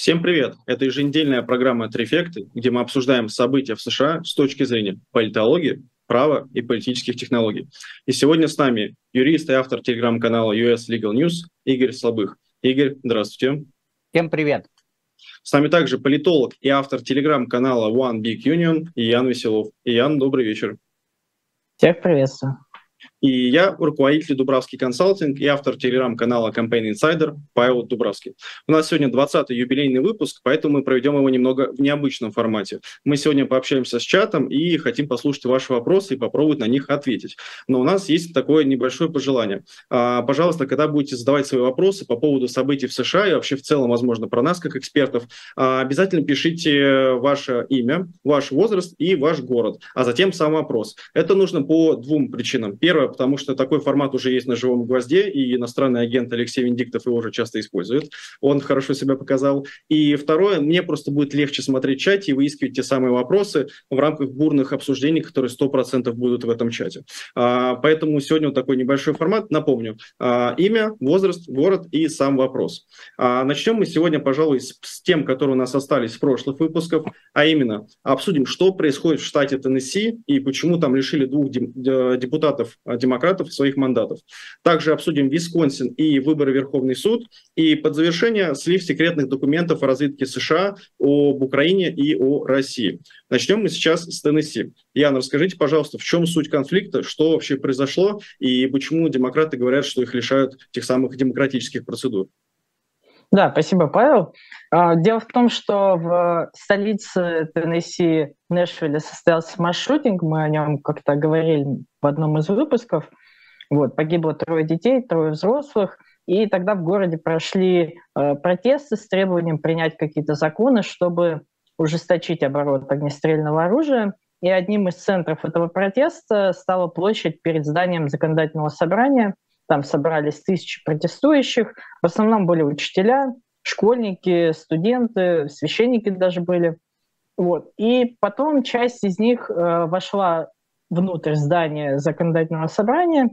Всем привет! Это еженедельная программа «Трефекты», где мы обсуждаем события в США с точки зрения политологии, права и политических технологий. И сегодня с нами юрист и автор телеграм-канала US Legal News Игорь Слабых. Игорь, здравствуйте. Всем привет. С нами также политолог и автор телеграм-канала One Big Union Ян Веселов. Ян, добрый вечер. Всех приветствую. И я руководитель Дубравский консалтинг и автор телеграм-канала Campaign Insider Павел Дубравский. У нас сегодня 20-й юбилейный выпуск, поэтому мы проведем его немного в необычном формате. Мы сегодня пообщаемся с чатом и хотим послушать ваши вопросы и попробовать на них ответить. Но у нас есть такое небольшое пожелание. А, пожалуйста, когда будете задавать свои вопросы по поводу событий в США и вообще в целом, возможно, про нас как экспертов, а, обязательно пишите ваше имя, ваш возраст и ваш город, а затем сам вопрос. Это нужно по двум причинам. Первое, потому что такой формат уже есть на живом гвозде, и иностранный агент Алексей Венедиктов его уже часто использует. Он хорошо себя показал. И второе, мне просто будет легче смотреть чат и выискивать те самые вопросы в рамках бурных обсуждений, которые 100% будут в этом чате. А, поэтому сегодня вот такой небольшой формат. Напомню, а, имя, возраст, город и сам вопрос. А, начнем мы сегодня, пожалуй, с, тем, которые у нас остались с прошлых выпусков, а именно обсудим, что происходит в штате Теннесси и почему там лишили двух депутатов демократов своих мандатов. Также обсудим Висконсин и выборы Верховный суд. И под завершение слив секретных документов о разведке США об Украине и о России. Начнем мы сейчас с Теннесси. Яна, расскажите, пожалуйста, в чем суть конфликта, что вообще произошло и почему демократы говорят, что их лишают тех самых демократических процедур? Да, спасибо, Павел. А, дело в том, что в столице Теннесси, Нэшвилле, состоялся маршрутинг, мы о нем как-то говорили в одном из выпусков. Вот, погибло трое детей, трое взрослых, и тогда в городе прошли э, протесты с требованием принять какие-то законы, чтобы ужесточить оборот огнестрельного оружия. И одним из центров этого протеста стала площадь перед зданием законодательного собрания – там собрались тысячи протестующих. В основном были учителя, школьники, студенты, священники даже были. Вот. И потом часть из них э, вошла внутрь здания законодательного собрания,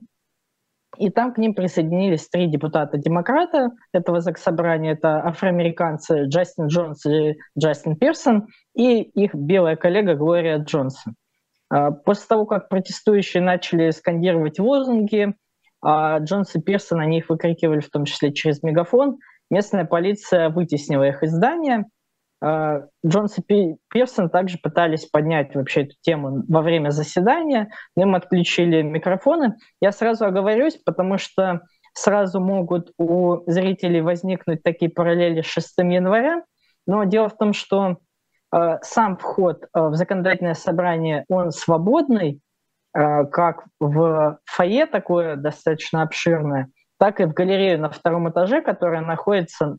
и там к ним присоединились три депутата-демократа этого собрания. Это афроамериканцы Джастин Джонс и Джастин Пирсон, и их белая коллега Глория Джонсон. Э, после того, как протестующие начали скандировать лозунги, а Джонс и Пирсон, они их выкрикивали в том числе через мегафон. Местная полиция вытеснила их из здания. А, Джонс и Пирсон также пытались поднять вообще эту тему во время заседания, но им отключили микрофоны. Я сразу оговорюсь, потому что сразу могут у зрителей возникнуть такие параллели с 6 января. Но дело в том, что э, сам вход э, в законодательное собрание, он свободный, Э, как в фойе такое достаточно обширное, так и в галерею на втором этаже, которая находится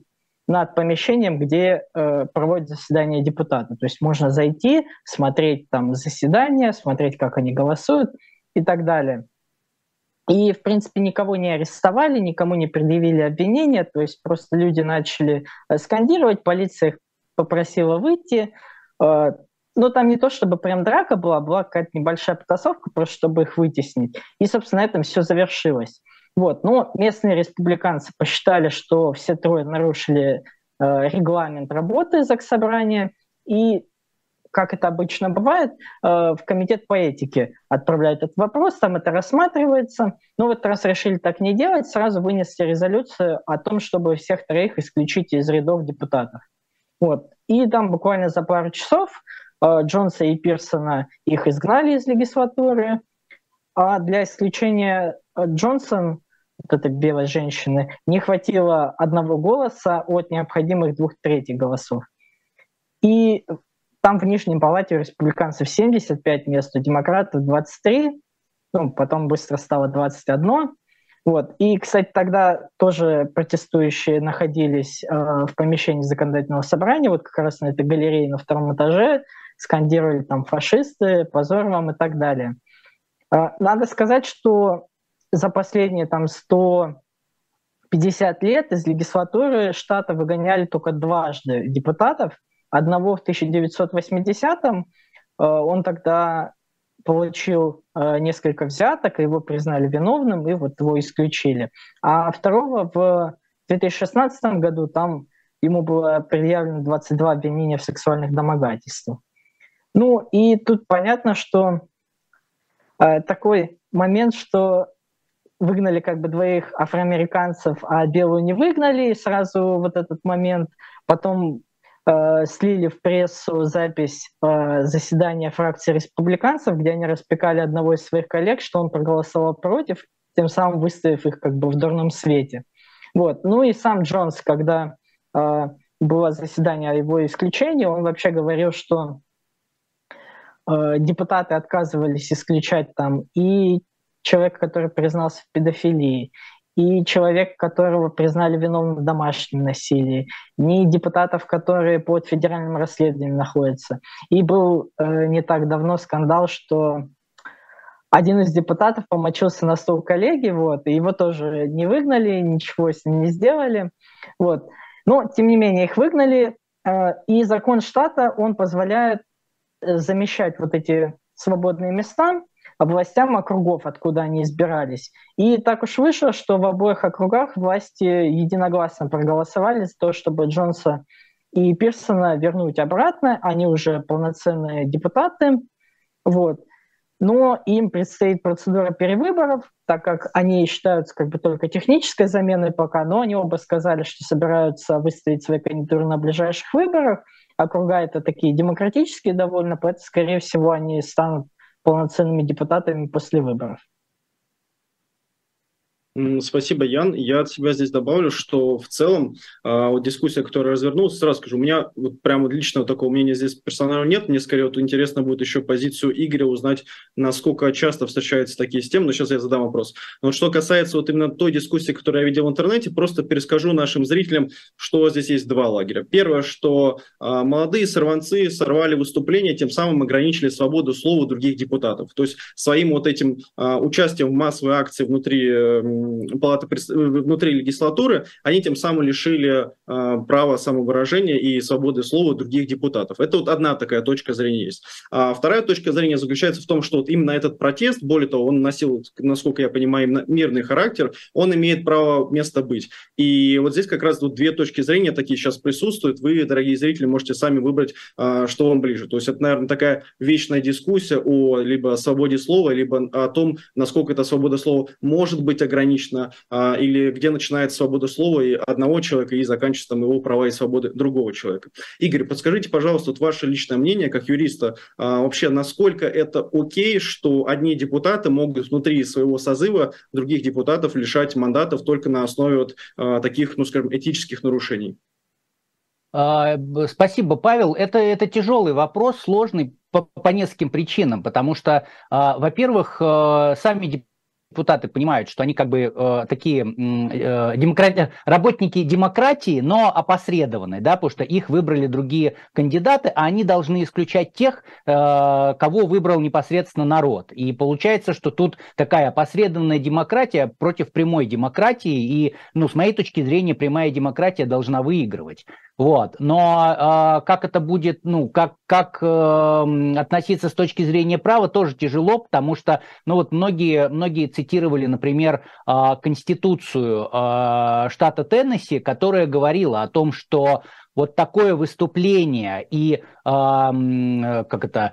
над помещением, где э, проводят заседание депутата. То есть можно зайти, смотреть там заседания, смотреть, как они голосуют и так далее. И, в принципе, никого не арестовали, никому не предъявили обвинения, то есть просто люди начали э, скандировать, полиция их попросила выйти, э, но там не то, чтобы прям драка была, была какая-то небольшая потасовка, просто чтобы их вытеснить. И, собственно, на этом все завершилось. Вот. Но местные республиканцы посчитали, что все трое нарушили э, регламент работы заксобрания, и, как это обычно бывает, э, в комитет по этике отправляют этот вопрос, там это рассматривается. Но вот раз решили так не делать, сразу вынесли резолюцию о том, чтобы всех троих исключить из рядов депутатов. Вот. И там буквально за пару часов а, Джонса и Пирсона их изгнали из легислатуры, а для исключения а, Джонсон, вот этой белой женщины, не хватило одного голоса от необходимых двух третьих голосов. И там в Нижней Палате у республиканцев 75 мест, у демократов 23, ну, потом быстро стало 21. Вот. И, кстати, тогда тоже протестующие находились э, в помещении законодательного собрания, вот как раз на этой галерее на втором этаже, скандировали там фашисты, позор вам и так далее. А, надо сказать, что за последние там 150 лет из легислатуры штата выгоняли только дважды депутатов. Одного в 1980-м, а, он тогда получил а, несколько взяток, его признали виновным, и вот его исключили. А второго в 2016 году там ему было предъявлено 22 обвинения в сексуальных домогательствах. Ну и тут понятно, что э, такой момент, что выгнали как бы двоих афроамериканцев, а белую не выгнали, и сразу вот этот момент. Потом э, слили в прессу запись э, заседания фракции республиканцев, где они распекали одного из своих коллег, что он проголосовал против, тем самым выставив их как бы в дурном свете. Вот. Ну и сам Джонс, когда э, было заседание о его исключении, он вообще говорил, что э, депутаты отказывались исключать там и человека, который признался в педофилии, и человек, которого признали виновным в домашнем насилии, ни депутатов, которые под федеральным расследованием находятся. И был э, не так давно скандал, что один из депутатов помочился на стол коллеги, вот, и его тоже не выгнали, ничего с ним не сделали. Вот. Но, тем не менее, их выгнали, э, и закон штата, он позволяет э, замещать вот эти свободные места областям округов, откуда они избирались. И так уж вышло, что в обоих округах власти единогласно проголосовали за то, чтобы Джонса и Пирсона вернуть обратно. Они уже полноценные депутаты. Вот. Но им предстоит процедура перевыборов, так как они считаются как бы только технической заменой пока, но они оба сказали, что собираются выставить свои кандидатуры на ближайших выборах. Округа это такие демократические довольно, поэтому, скорее всего, они станут полноценными депутатами после выборов. Спасибо, Ян. Я от себя здесь добавлю, что в целом э, вот дискуссия, которая развернулась, сразу скажу, у меня вот прямо личного такого мнения здесь персонально нет. Мне скорее вот интересно будет еще позицию Игоря узнать, насколько часто встречаются такие системы. Но сейчас я задам вопрос. Но что касается вот именно той дискуссии, которую я видел в интернете, просто перескажу нашим зрителям, что здесь есть два лагеря. Первое, что э, молодые сорванцы сорвали выступление, тем самым ограничили свободу слова других депутатов. То есть своим вот этим э, участием в массовой акции внутри э, палаты э, внутри легислатуры, они тем самым лишили э, права самовыражения и свободы слова других депутатов. Это вот одна такая точка зрения есть. А вторая точка зрения заключается в том, что вот именно этот протест, более того, он носил, насколько я понимаю, мирный характер, он имеет право место быть. И вот здесь как раз вот две точки зрения такие сейчас присутствуют. Вы, дорогие зрители, можете сами выбрать, э, что вам ближе. То есть это, наверное, такая вечная дискуссия о либо свободе слова, либо о том, насколько эта свобода слова может быть ограничена ограничено, а, или где начинается свобода слова и одного человека и заканчивается там его права и свободы другого человека. Игорь, подскажите, пожалуйста, вот ваше личное мнение как юриста, а, вообще насколько это окей, что одни депутаты могут внутри своего созыва других депутатов лишать мандатов только на основе вот а, таких, ну скажем, этических нарушений? Спасибо, Павел. Это, это тяжелый вопрос, сложный по, по нескольким причинам, потому что, во-первых, сами депутаты понимают, что они как бы э, такие э, демократ... работники демократии, но опосредованные, да, потому что их выбрали другие кандидаты, а они должны исключать тех, э, кого выбрал непосредственно народ. И получается, что тут такая опосредованная демократия против прямой демократии, и, ну, с моей точки зрения, прямая демократия должна выигрывать. Вот. Но э, как это будет, ну, как, как э, относиться с точки зрения права, тоже тяжело, потому что, ну, вот многие, многие цитировали, например, э, Конституцию э, штата Теннесси, которая говорила о том, что вот такое выступление и, как это, а,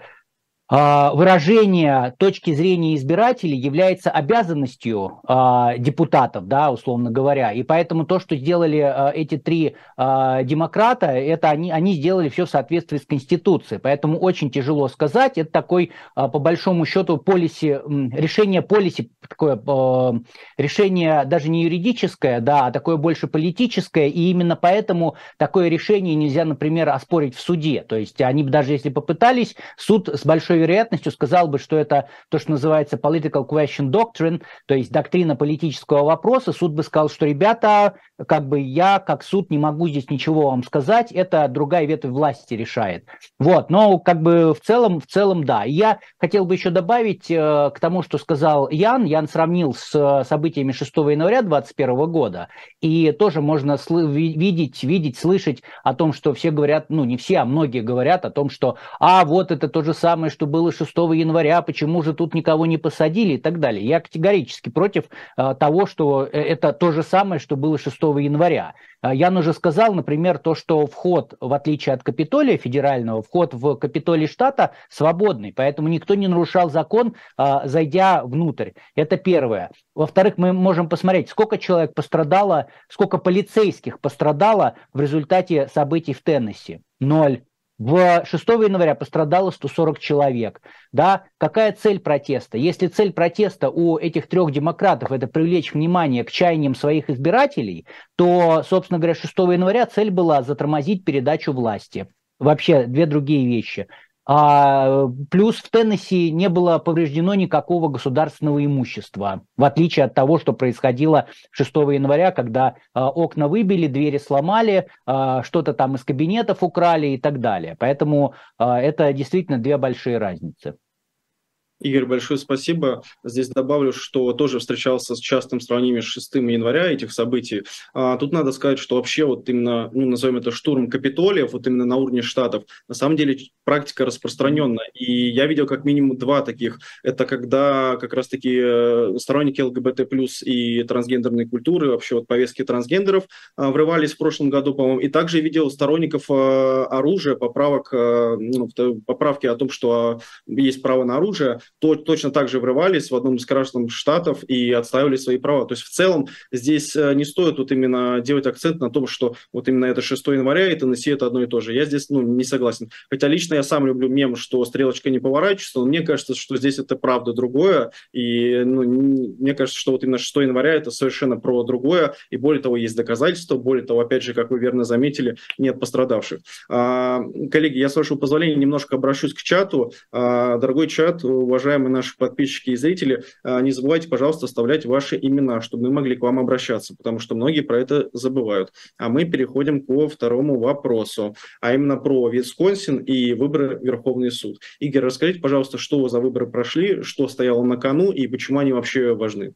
выражение точки зрения избирателей является обязанностью э, депутатов, да, условно говоря. И поэтому то, что сделали э, эти три демократа, это они, они сделали все в соответствии с Конституцией. Поэтому очень тяжело сказать. Это такой, по большому счету, полиси, решение полиси, такое решение даже не юридическое, да, а такое больше политическое. И именно поэтому такое решение нельзя, например, оспорить в суде. То есть они бы даже если попытались, суд с большой большой вероятностью сказал бы, что это то, что называется political question doctrine, то есть доктрина политического вопроса. Суд бы сказал, что, ребята, как бы я, как суд, не могу здесь ничего вам сказать, это другая ветвь власти решает. Вот, но как бы в целом, в целом, да. Я хотел бы еще добавить э, к тому, что сказал Ян. Ян сравнил с э, событиями 6 января 2021 года, и тоже можно видеть, видеть, слышать о том, что все говорят, ну не все, а многие говорят о том, что, а вот это то же самое, что что было 6 января, почему же тут никого не посадили и так далее. Я категорически против а, того, что э, это то же самое, что было 6 января. А, Ян уже сказал, например, то, что вход, в отличие от Капитолия федерального, вход в Капитолий штата свободный, поэтому никто не нарушал закон, а, зайдя внутрь. Это первое. Во-вторых, мы можем посмотреть, сколько человек пострадало, сколько полицейских пострадало в результате событий в Теннесси. Ноль. В 6 января пострадало 140 человек. Да? Какая цель протеста? Если цель протеста у этих трех демократов это привлечь внимание к чаяниям своих избирателей, то, собственно говоря, 6 января цель была затормозить передачу власти. Вообще две другие вещи. А, плюс в Теннесси не было повреждено никакого государственного имущества, в отличие от того, что происходило 6 января, когда а, окна выбили, двери сломали, а, что-то там из кабинетов украли и так далее. Поэтому а, это действительно две большие разницы. Игорь, большое спасибо. Здесь добавлю, что тоже встречался с частым сравнением с 6 января этих событий. А, тут надо сказать, что вообще вот именно, ну, назовем это штурм Капитолиев, вот именно на уровне штатов, на самом деле практика распространенная. И я видел как минимум два таких. Это когда как раз-таки э, сторонники ЛГБТ плюс и трансгендерной культуры, вообще вот повестки трансгендеров а, врывались в прошлом году, по-моему. И также видел сторонников а, оружия, поправок, а, ну, поправки о том, что есть право на оружие то, точно так же врывались в одном из граждан штатов и отстаивали свои права. То есть в целом здесь э, не стоит вот именно делать акцент на том, что вот именно это 6 января и Теннесси это одно и то же. Я здесь ну, не согласен. Хотя лично я сам люблю мем, что стрелочка не поворачивается, но мне кажется, что здесь это правда другое. И ну, мне кажется, что вот именно 6 января это совершенно про другое. И более того, есть доказательства. Более того, опять же, как вы верно заметили, нет пострадавших. А, коллеги, я с вашего позволения немножко обращусь к чату. А, дорогой чат, уважаемые наши подписчики и зрители, а, не забывайте, пожалуйста, оставлять ваши имена, чтобы мы могли к вам обращаться, потому что многие про это забывают. А мы переходим ко второму вопросу, а именно про Висконсин и выборы в Верховный суд. Игорь, расскажите, пожалуйста, что за выборы прошли, что стояло на кону и почему они вообще важны?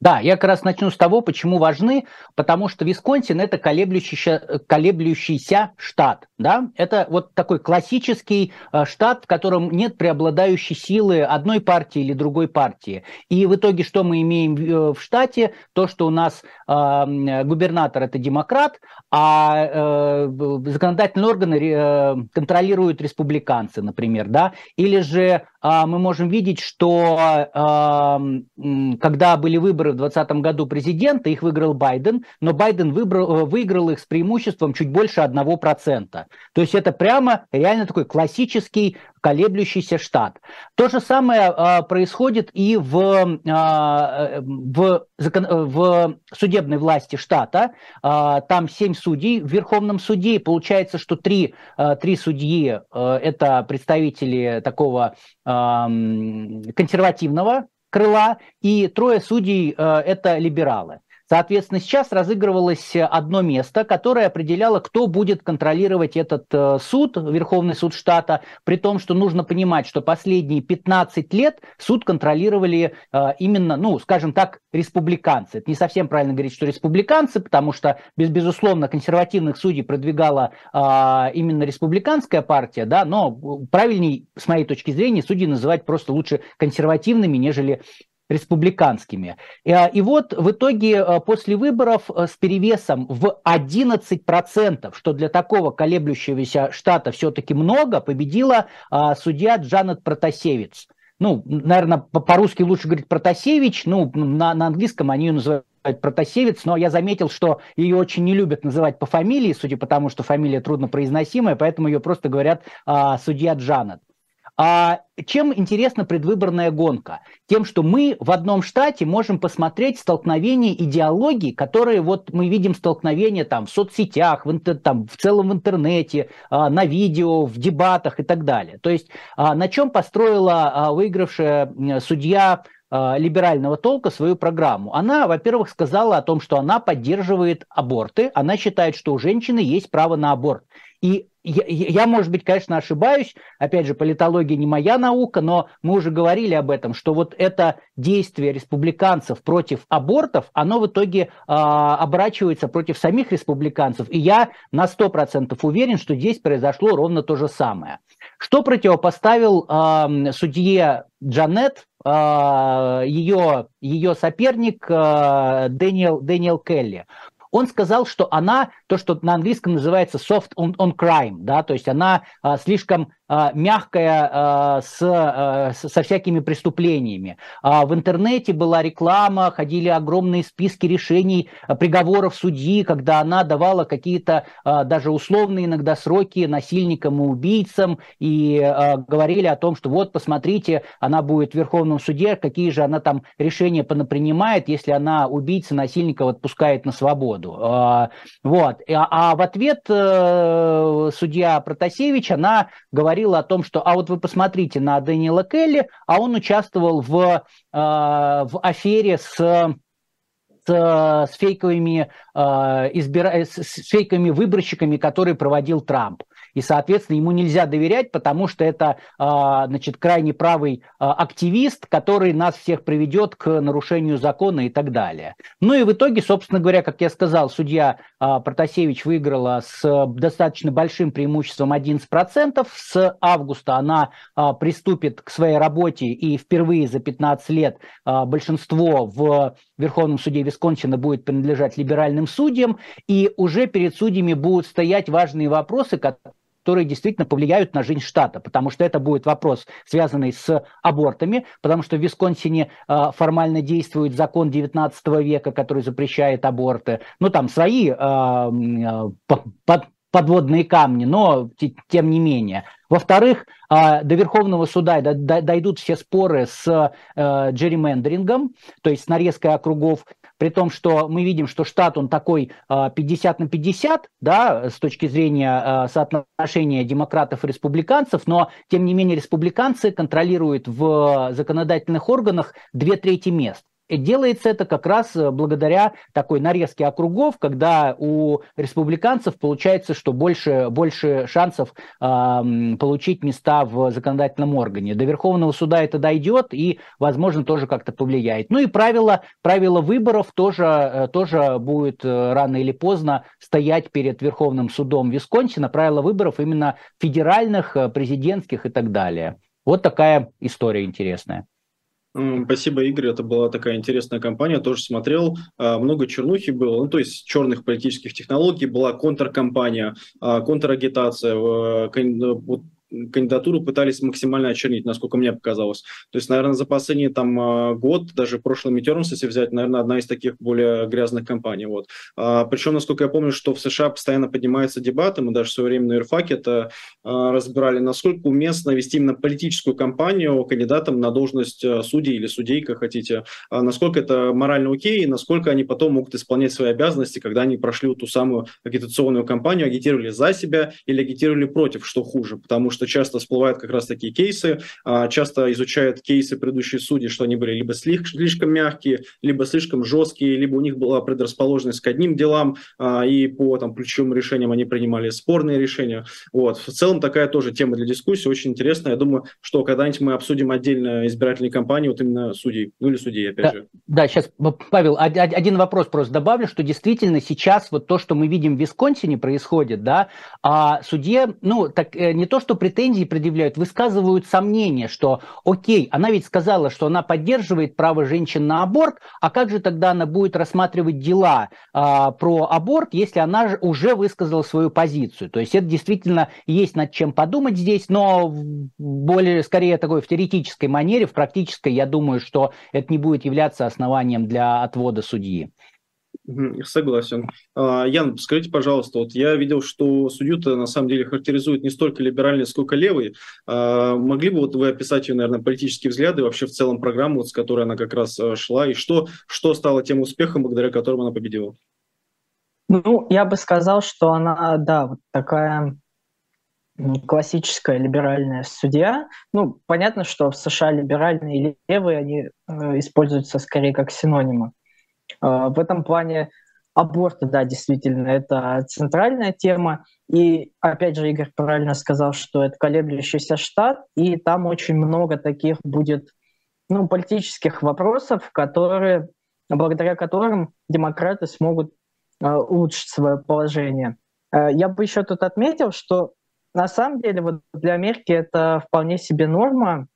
Да, я как раз начну с того, почему важны, потому что Висконсин это колеблющийся, колеблющийся штат, да, это вот такой классический э, штат, в котором нет преобладающей силы одной партии или другой партии. И в итоге что мы имеем в э, штате? То, что у нас губернатор это демократ, а э, законодательные органы контролируют республиканцы, например, да, или же а, мы можем видеть, что когда были выборы в 2020 году президента, их выиграл Байден, но Байден выбрал, выиграл их с преимуществом чуть больше 1%. То есть это прямо реально такой классический колеблющийся штат. То же самое а, происходит и в, а, в, закон, в судебной власти штата. А, там семь судей в Верховном суде. И получается, что три, а, три судьи а, это представители такого а, консервативного крыла, и трое судей а, это либералы. Соответственно, сейчас разыгрывалось одно место, которое определяло, кто будет контролировать этот э, суд, Верховный суд штата, при том, что нужно понимать, что последние 15 лет суд контролировали э, именно, ну, скажем так, республиканцы. Это не совсем правильно говорить, что республиканцы, потому что, без, безусловно, консервативных судей продвигала э, именно республиканская партия, да, но правильней, с моей точки зрения, судьи называть просто лучше консервативными, нежели республиканскими. И, а, и вот в итоге а, после выборов а, с перевесом в 11%, что для такого колеблющегося штата все-таки много, победила судья Джанет Протасевич. Ну, наверное, по-русски лучше говорить Протасевич, ну, на, на английском они ее называют Протасевец, но я заметил, что ее очень не любят называть по фамилии, судя по тому, что фамилия труднопроизносимая, поэтому ее просто говорят а, судья Джанет. А чем интересна предвыборная гонка? Тем, что мы в одном штате можем посмотреть столкновение идеологий, которые вот мы видим столкновения там в соцсетях, в, интер, там, в целом в интернете, а, на видео, в дебатах и так далее. То есть а, на чем построила а, выигравшая судья либерального толка свою программу. Она, во-первых, сказала о том, что она поддерживает аборты, она считает, что у женщины есть право на аборт. И я, я, может быть, конечно, ошибаюсь, опять же, политология не моя наука, но мы уже говорили об этом, что вот это действие республиканцев против абортов, оно в итоге э, оборачивается против самих республиканцев. И я на 100% уверен, что здесь произошло ровно то же самое. Что противопоставил э, судье Джанет э, ее, ее соперник э, Дэниел, Дэниел Келли? Он сказал, что она, то, что на английском называется soft on, on crime, да, то есть она а, слишком мягкая а, с, а, со всякими преступлениями. В интернете была реклама, ходили огромные списки решений, приговоров судьи, когда она давала какие-то даже условные иногда сроки насильникам и убийцам, и говорили о том, что вот, посмотрите, она будет в Верховном суде, какие же она там решения принимает, если она убийца, насильника отпускает на свободу. Вот. А в ответ э, судья Протасевич, она говорит, говорила о том, что, а вот вы посмотрите на Дэниела Келли, а он участвовал в, э, в афере с с, фейковыми, э, избира... с фейковыми выборщиками, которые проводил Трамп и, соответственно, ему нельзя доверять, потому что это, а, значит, крайне правый а, активист, который нас всех приведет к нарушению закона и так далее. Ну и в итоге, собственно говоря, как я сказал, судья а, Протасевич выиграла с достаточно большим преимуществом 11%. С августа она приступит к своей работе и впервые за 15 лет большинство в Верховном суде Висконсина будет принадлежать либеральным судьям, и уже перед судьями будут стоять важные вопросы, которые действительно повлияют на жизнь штата, потому что это будет вопрос, связанный с абортами, потому что в Висконсине э, формально действует закон 19 века, который запрещает аборты. Ну, там свои э, под, подводные камни, но тем не менее. Во-вторых, до Верховного суда дойдут все споры с джерримендерингом, то есть с нарезкой округов при том, что мы видим, что штат, он такой 50 а, на 50, да, с точки зрения а, соотношения демократов и республиканцев, но, тем не менее, республиканцы контролируют в законодательных органах две трети мест. Делается это как раз э, благодаря такой нарезке округов, когда у республиканцев получается, что больше, больше шансов э, получить места в законодательном органе. До Верховного суда это дойдет и, возможно, тоже как-то повлияет. Ну и правило, правило выборов тоже, э, тоже будет э, рано или поздно стоять перед Верховным судом Висконсина. Правила выборов именно федеральных, президентских и так далее. Вот такая история интересная. Спасибо, Игорь. Это была такая интересная кампания. Тоже смотрел. А, много чернухи было, ну, то есть черных политических технологий. Была контркампания, а, контрагитация. Вот кандидатуру пытались максимально очернить, насколько мне показалось. То есть, наверное, за последний там а, год, даже прошлый митермс, если взять, наверное, одна из таких более грязных компаний. Вот. А, причем, насколько я помню, что в США постоянно поднимаются дебаты, мы даже в свое время на Ирфаке это а, разбирали, насколько уместно вести именно политическую кампанию кандидатам на должность а, судей или судей, как хотите, а, насколько это морально окей, и насколько они потом могут исполнять свои обязанности, когда они прошли вот ту самую агитационную кампанию, агитировали за себя или агитировали против, что хуже, потому что что часто всплывают как раз такие кейсы, а, часто изучают кейсы предыдущие судьи, что они были либо слишком мягкие, либо слишком жесткие, либо у них была предрасположенность к одним делам, а, и по там, ключевым решениям они принимали спорные решения. Вот. В целом такая тоже тема для дискуссии, очень интересная. Я думаю, что когда-нибудь мы обсудим отдельно избирательные кампании, вот именно судей, ну или судей, опять да, же. Да, сейчас, Павел, один вопрос просто добавлю, что действительно сейчас вот то, что мы видим в Висконсине происходит, да, а судье, ну, так э, не то, что претензии предъявляют, высказывают сомнения, что окей, она ведь сказала, что она поддерживает право женщин на аборт, а как же тогда она будет рассматривать дела а, про аборт, если она уже высказала свою позицию? То есть это действительно есть над чем подумать здесь, но более, скорее такой в теоретической манере, в практической, я думаю, что это не будет являться основанием для отвода судьи. Согласен. А, Ян, скажите, пожалуйста, вот я видел, что судью-то на самом деле характеризует не столько либеральный, сколько левый. А, могли бы вот вы описать ее, наверное, политические взгляды, вообще в целом программу, вот, с которой она как раз а, шла, и что, что стало тем успехом, благодаря которому она победила? Ну, я бы сказал, что она, да, вот такая классическая либеральная судья. Ну, понятно, что в США либеральные и левые, они э, используются скорее как синонимы. А, в этом плане аборты, да, действительно, это центральная тема. И опять же, Игорь правильно сказал, что это колеблющийся штат, и там очень много таких будет ну, политических вопросов, которые, благодаря которым демократы смогут э, улучшить свое положение. Э, я бы еще тут отметил, что на самом деле вот для Америки это вполне себе норма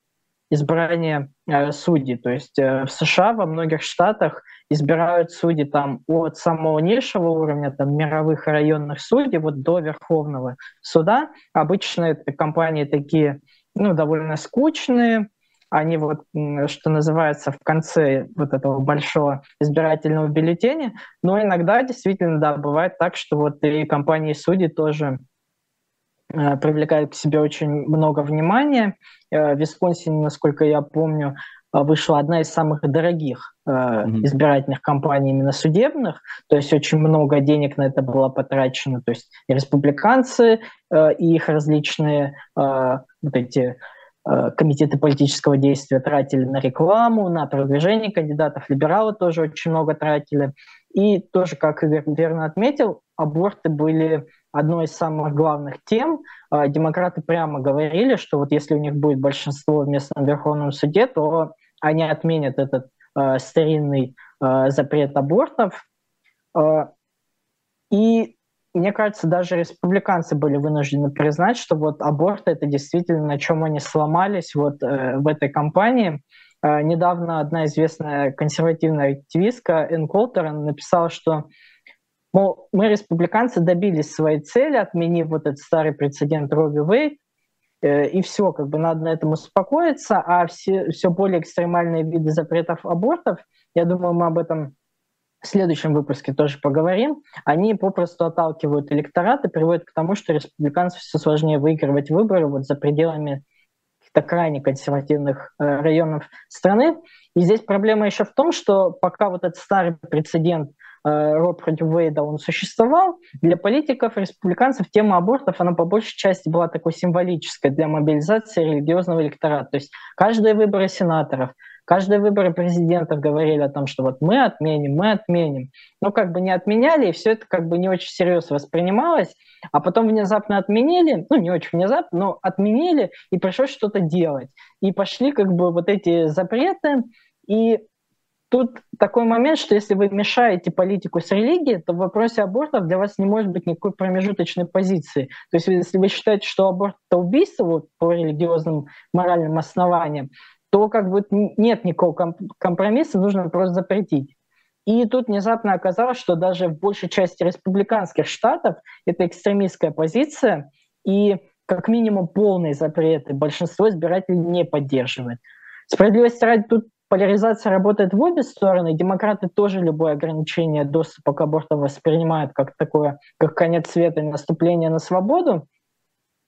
избрания э, судей. То есть э, в США во многих штатах избирают судьи там от самого низшего уровня, там мировых районных судей, вот до Верховного суда. Обычно это компании такие, ну, довольно скучные, они вот, что называется, в конце вот этого большого избирательного бюллетеня, но иногда действительно, да, бывает так, что вот и компании судей тоже э, привлекают к себе очень много внимания. Э, в Висконсине, насколько я помню, э, вышла одна из самых дорогих э, mm-hmm. избирательных кампаний именно судебных, то есть очень много денег на это было потрачено, то есть и республиканцы, э, и их различные э, вот эти Э, комитеты политического действия тратили на рекламу, на продвижение кандидатов, либералы тоже очень много тратили. И тоже, как Игорь верно отметил, аборты были одной из самых главных тем. Э, демократы прямо говорили, что вот если у них будет большинство в местном Верховном суде, то они отменят этот э, старинный э, запрет абортов. Э, и мне кажется, даже республиканцы были вынуждены признать, что вот аборт это действительно на чем они сломались вот э, в этой кампании. Э, недавно одна известная консервативная активистка Энн Колтер написала, что мол, мы, республиканцы, добились своей цели, отменив вот этот старый прецедент Робби Вейт, и все, как бы надо на этом успокоиться, а все, все более экстремальные виды запретов абортов, я думаю, мы об этом в следующем выпуске тоже поговорим, они попросту отталкивают электорат и приводят к тому, что республиканцам все сложнее выигрывать выборы вот за пределами каких-то крайне консервативных э, районов страны. И здесь проблема еще в том, что пока вот этот старый прецедент э, Роб против Вейда, он существовал, для политиков, республиканцев тема абортов, она по большей части была такой символической для мобилизации религиозного электората. То есть каждые выборы сенаторов – Каждые выборы президентов говорили о том, что вот мы отменим, мы отменим. Но как бы не отменяли, и все это как бы не очень серьезно воспринималось. А потом внезапно отменили, ну не очень внезапно, но отменили, и пришлось что-то делать. И пошли как бы вот эти запреты, и тут такой момент, что если вы мешаете политику с религией, то в вопросе абортов для вас не может быть никакой промежуточной позиции. То есть если вы считаете, что аборт – это убийство вот, по религиозным моральным основаниям, то как бы нет никакого компромисса, нужно просто запретить. И тут внезапно оказалось, что даже в большей части республиканских штатов это экстремистская позиция, и как минимум полные запреты большинство избирателей не поддерживает. Справедливости ради, тут поляризация работает в обе стороны. Демократы тоже любое ограничение доступа к абортам воспринимают как такое, как конец света и наступление на свободу.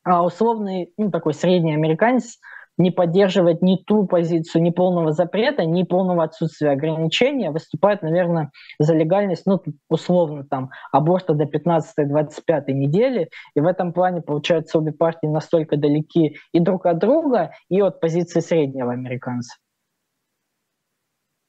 А условный, ну, такой средний американец – не поддерживает ни ту позицию ни полного запрета, ни полного отсутствия ограничения, выступает, наверное, за легальность, ну, условно, там, аборта до 15-25 недели. И в этом плане, получается, обе партии настолько далеки и друг от друга, и от позиции среднего американца.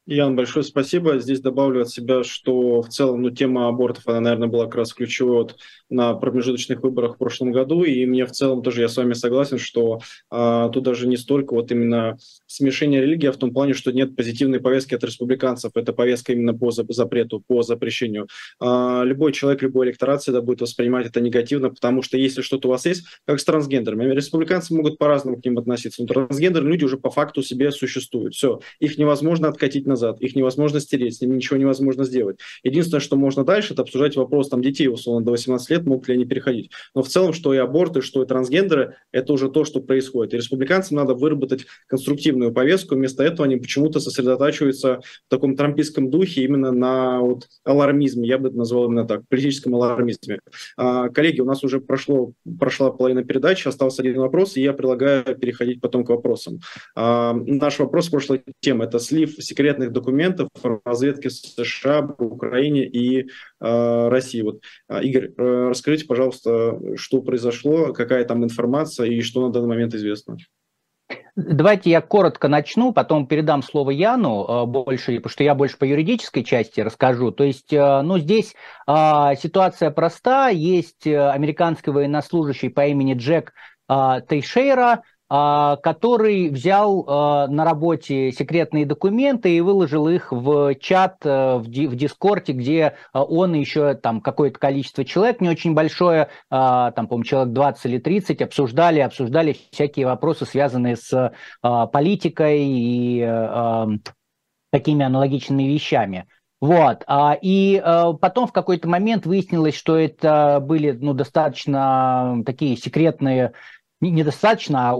Ян, большое спасибо. Здесь добавлю от себя, что в целом ну, тема абортов, она, наверное, была как раз ключевой вот на промежуточных выборах в прошлом году, и мне в целом тоже, я с вами согласен, что а, тут даже не столько вот именно смешение религии, а в том плане, что нет позитивной повестки от республиканцев, это повестка именно по запрету, по запрещению. А, любой человек, любой электорат всегда будет воспринимать это негативно, потому что если что-то у вас есть, как с трансгендерами, республиканцы могут по-разному к ним относиться, но трансгендерные люди уже по факту себе существуют, все, их невозможно откатить на назад, их невозможно стереть, с ними ничего невозможно сделать. Единственное, что можно дальше, это обсуждать вопрос там детей, условно, до 18 лет, могут ли они переходить. Но в целом, что и аборты, что и трансгендеры, это уже то, что происходит. И республиканцам надо выработать конструктивную повестку, вместо этого они почему-то сосредотачиваются в таком трампийском духе именно на вот, алармизме, я бы это назвал именно так, политическом алармизме. А, коллеги, у нас уже прошло, прошла половина передачи, остался один вопрос, и я предлагаю переходить потом к вопросам. А, наш вопрос прошлой темы – это слив секретных секретных документов разведки США об Украине и э, России. Вот, а, Игорь, э, расскажите, пожалуйста, что произошло, какая там информация и что на данный момент известно. Давайте я коротко начну, потом передам слово Яну э, больше, потому что я больше по юридической части расскажу. То есть, э, ну, здесь э, ситуация проста. Есть американский военнослужащий по имени Джек Тейшейра, который взял а, на работе секретные документы и выложил их в чат в Дискорде, где он и еще там какое-то количество человек, не очень большое, там, по-моему, человек 20 или 30, обсуждали, обсуждали всякие вопросы, связанные с политикой и такими аналогичными вещами. Вот. И потом в какой-то момент выяснилось, что это были ну, достаточно такие секретные недостаточно, а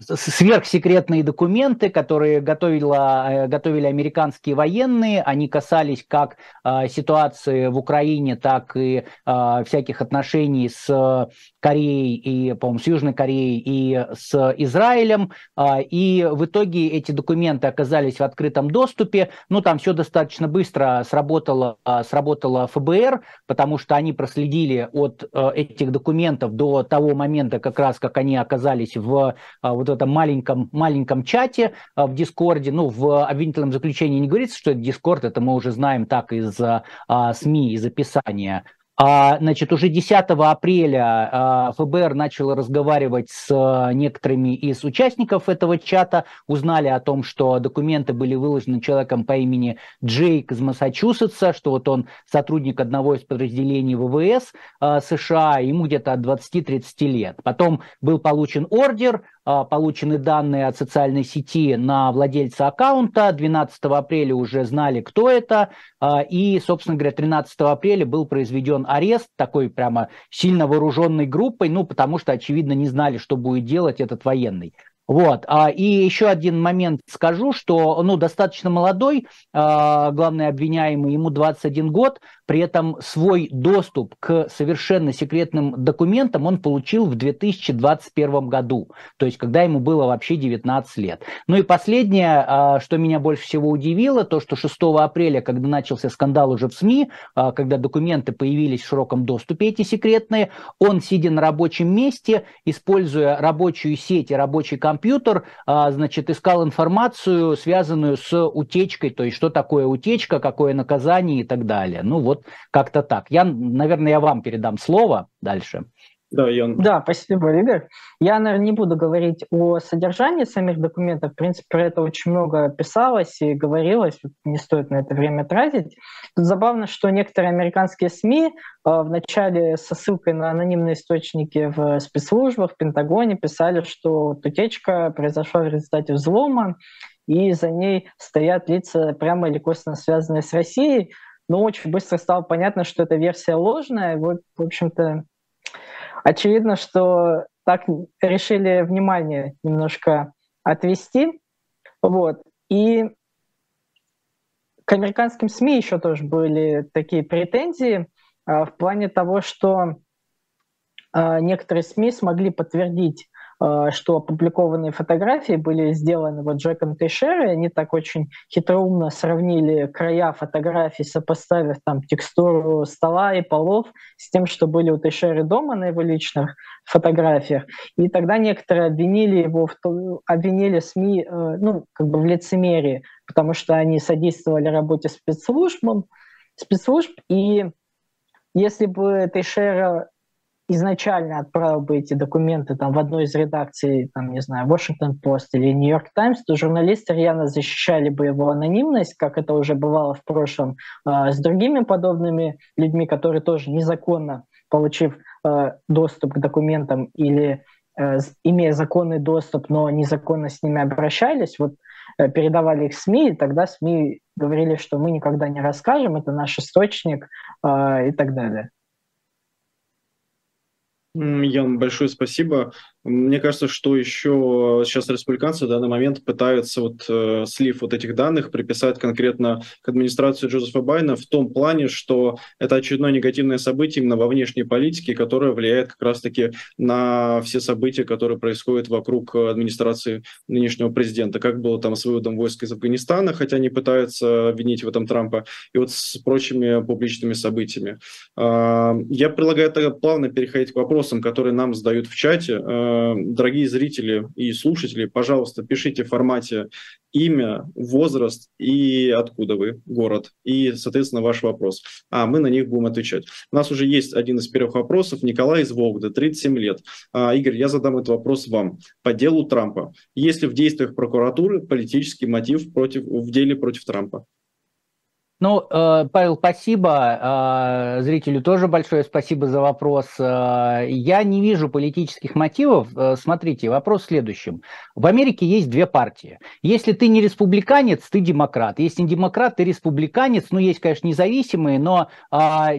сверхсекретные документы, которые готовила, э, готовили американские военные. Они касались как э, ситуации в Украине, так и э, всяких отношений с Кореей и, по-моему, с Южной Кореей и с Израилем. И в итоге эти документы оказались в открытом доступе. Ну, там все достаточно быстро сработало, сработало ФБР, потому что они проследили от этих документов до того момента, как раз как они оказались в вот этом маленьком, маленьком чате а, в Дискорде. Ну, в обвинительном заключении не говорится, что это Дискорд, это мы уже знаем так из а, СМИ, из описания. А, значит, уже 10 апреля а, ФБР начало разговаривать с а, некоторыми из участников этого чата, узнали о том, что документы были выложены человеком по имени Джейк из Массачусетса, что вот он сотрудник одного из подразделений ВВС США, ему где-то от 20-30 лет. Потом был получен ордер, получены данные от социальной сети на владельца аккаунта. 12 апреля уже знали, кто это. И, собственно говоря, 13 апреля был произведен арест такой прямо сильно вооруженной группой, ну, потому что, очевидно, не знали, что будет делать этот военный. Вот. А, и еще один момент скажу, что ну, достаточно молодой, а, главный обвиняемый, ему 21 год, при этом свой доступ к совершенно секретным документам он получил в 2021 году, то есть когда ему было вообще 19 лет. Ну и последнее, а, что меня больше всего удивило, то, что 6 апреля, когда начался скандал уже в СМИ, а, когда документы появились в широком доступе, эти секретные, он, сидя на рабочем месте, используя рабочую сеть и рабочий компьютер, компьютер, а, значит, искал информацию, связанную с утечкой, то есть что такое утечка, какое наказание и так далее. Ну вот как-то так. Я, наверное, я вам передам слово дальше. Да, Ян. Да, спасибо, Игорь. Я, наверное, не буду говорить о содержании самих документов. В принципе, про это очень много писалось и говорилось. Не стоит на это время тратить. Тут забавно, что некоторые американские СМИ э, вначале со ссылкой на анонимные источники в спецслужбах, в Пентагоне писали, что утечка произошла в результате взлома, и за ней стоят лица прямо или косвенно связанные с Россией. Но очень быстро стало понятно, что эта версия ложная. Вот, в общем-то, Очевидно, что так решили внимание немножко отвести. Вот. И к американским СМИ еще тоже были такие претензии э, в плане того, что э, некоторые СМИ смогли подтвердить что опубликованные фотографии были сделаны вот Джеком Тейшера, они так очень хитроумно сравнили края фотографий, сопоставив там текстуру стола и полов с тем, что были у Тейшера дома на его личных фотографиях. И тогда некоторые обвинили его, в, обвинили СМИ э, ну, как бы в лицемерии, потому что они содействовали работе спецслужб, спецслужб и если бы Тейшера изначально отправил бы эти документы там, в одной из редакций, там, не знаю, Washington Post или York Times, то журналисты рьяно защищали бы его анонимность, как это уже бывало в прошлом э, с другими подобными людьми, которые тоже незаконно, получив э, доступ к документам или э, имея законный доступ, но незаконно с ними обращались, вот э, передавали их СМИ, и тогда СМИ говорили, что мы никогда не расскажем, это наш источник и так далее. Ян, большое спасибо. Мне кажется, что еще сейчас республиканцы в данный момент пытаются вот э, слив вот этих данных приписать конкретно к администрации Джозефа Байна в том плане, что это очередное негативное событие именно во внешней политике, которое влияет как раз-таки на все события, которые происходят вокруг администрации нынешнего президента. Как было там с выводом войск из Афганистана, хотя они пытаются обвинить в этом Трампа, и вот с прочими публичными событиями. Э, я предлагаю тогда плавно переходить к вопросам, которые нам задают в чате. Дорогие зрители и слушатели, пожалуйста, пишите в формате имя, возраст и откуда вы, город, и, соответственно, ваш вопрос. А мы на них будем отвечать. У нас уже есть один из первых вопросов. Николай из Вологды, 37 лет. А, Игорь, я задам этот вопрос вам. По делу Трампа. Есть ли в действиях прокуратуры политический мотив против, в деле против Трампа? Ну, э, Павел, спасибо. Э, зрителю тоже большое спасибо за вопрос. Э, я не вижу политических мотивов. Смотрите, вопрос в следующем. В Америке есть две партии. Если ты не республиканец, ты демократ. Если не демократ, ты республиканец. Ну, есть, конечно, независимые, но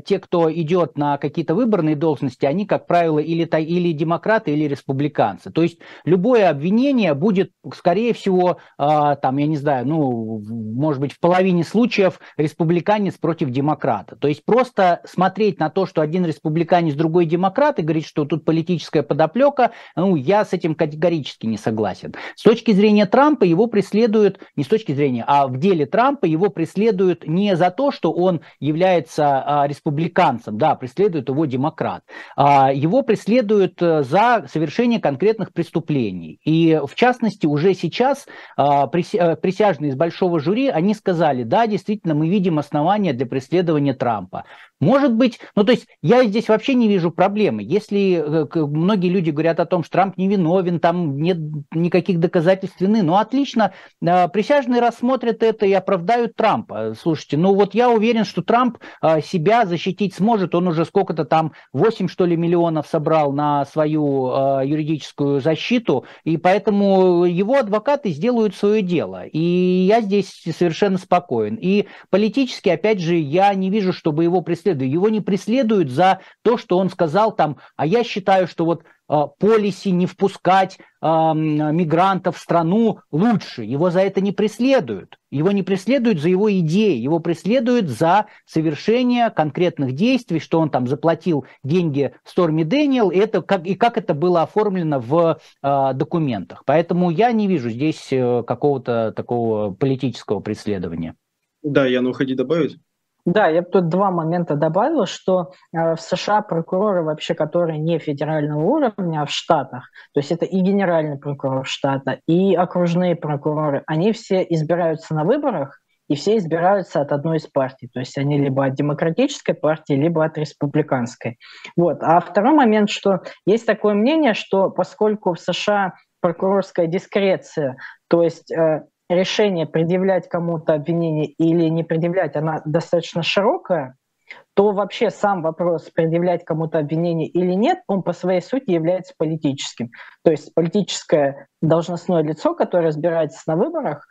те, кто идет на какие-то выборные должности, они, как правило, или, или демократы, или республиканцы. То есть любое обвинение будет, скорее всего, там, я не знаю, ну, может быть, в половине случаев республиканец против демократа. То есть просто смотреть на то, что один республиканец, другой демократ, и говорить, что тут политическая подоплека, ну, я с этим категорически не согласен. С точки зрения Трампа его преследуют, не с точки зрения, а в деле Трампа его преследуют не за то, что он является а, республиканцем, да, преследует его демократ, а, его преследуют э, за совершение конкретных преступлений. И в частности уже сейчас а, э, присяжные из большого жюри, они сказали, да, действительно, мы видим основания для преследования Трампа. Может быть, ну то есть я здесь вообще не вижу проблемы. Если э, многие люди говорят о том, что Трамп невиновен, там нет никаких доказательств вины, ну отлично, э, присяжные рассмотрят это и оправдают Трампа. Слушайте, ну вот я уверен, что Трамп э, себя защитить сможет, он уже сколько-то там 8 что ли миллионов собрал на свою юридическую защиту, и поэтому его адвокаты сделают свое дело. И я здесь совершенно спокоен. И политически, опять же, я не вижу, чтобы его преследовали. Его не преследуют за то, что он сказал там, а я считаю, что вот а, полиси не впускать э, мигрантов в страну лучше. Его за это не преследуют. Его не преследуют за его идеи, его преследуют за совершение конкретных действий, что он там заплатил деньги Сторми Дэниел, и, это, как, и как это было оформлено в э, документах. Поэтому я не вижу здесь э, какого-то такого политического преследования. Да, Ян, уходи добавить? Да, я бы тут два момента добавил, что э, в США прокуроры вообще, которые не федерального уровня, а в штатах, то есть это и генеральный прокурор штата, и окружные прокуроры, они все избираются на выборах, и все избираются от одной из партий. То есть они либо от демократической партии, либо от республиканской. Вот. А второй момент, что есть такое мнение, что поскольку в США прокурорская дискреция, то есть э, решение предъявлять кому-то обвинение или не предъявлять, она достаточно широкая, то вообще сам вопрос предъявлять кому-то обвинение или нет, он по своей сути является политическим. То есть политическое должностное лицо, которое разбирается на выборах,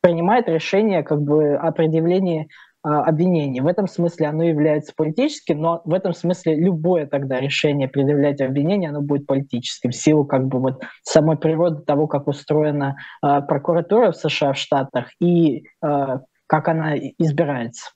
принимает решение как бы о предъявлении а, обвинений. В этом смысле оно является политическим, но в этом смысле любое тогда решение предъявлять обвинение, оно будет политическим, в силу как бы вот самой природы того, как устроена э, прокуратура в США, в Штатах, и э, как она избирается.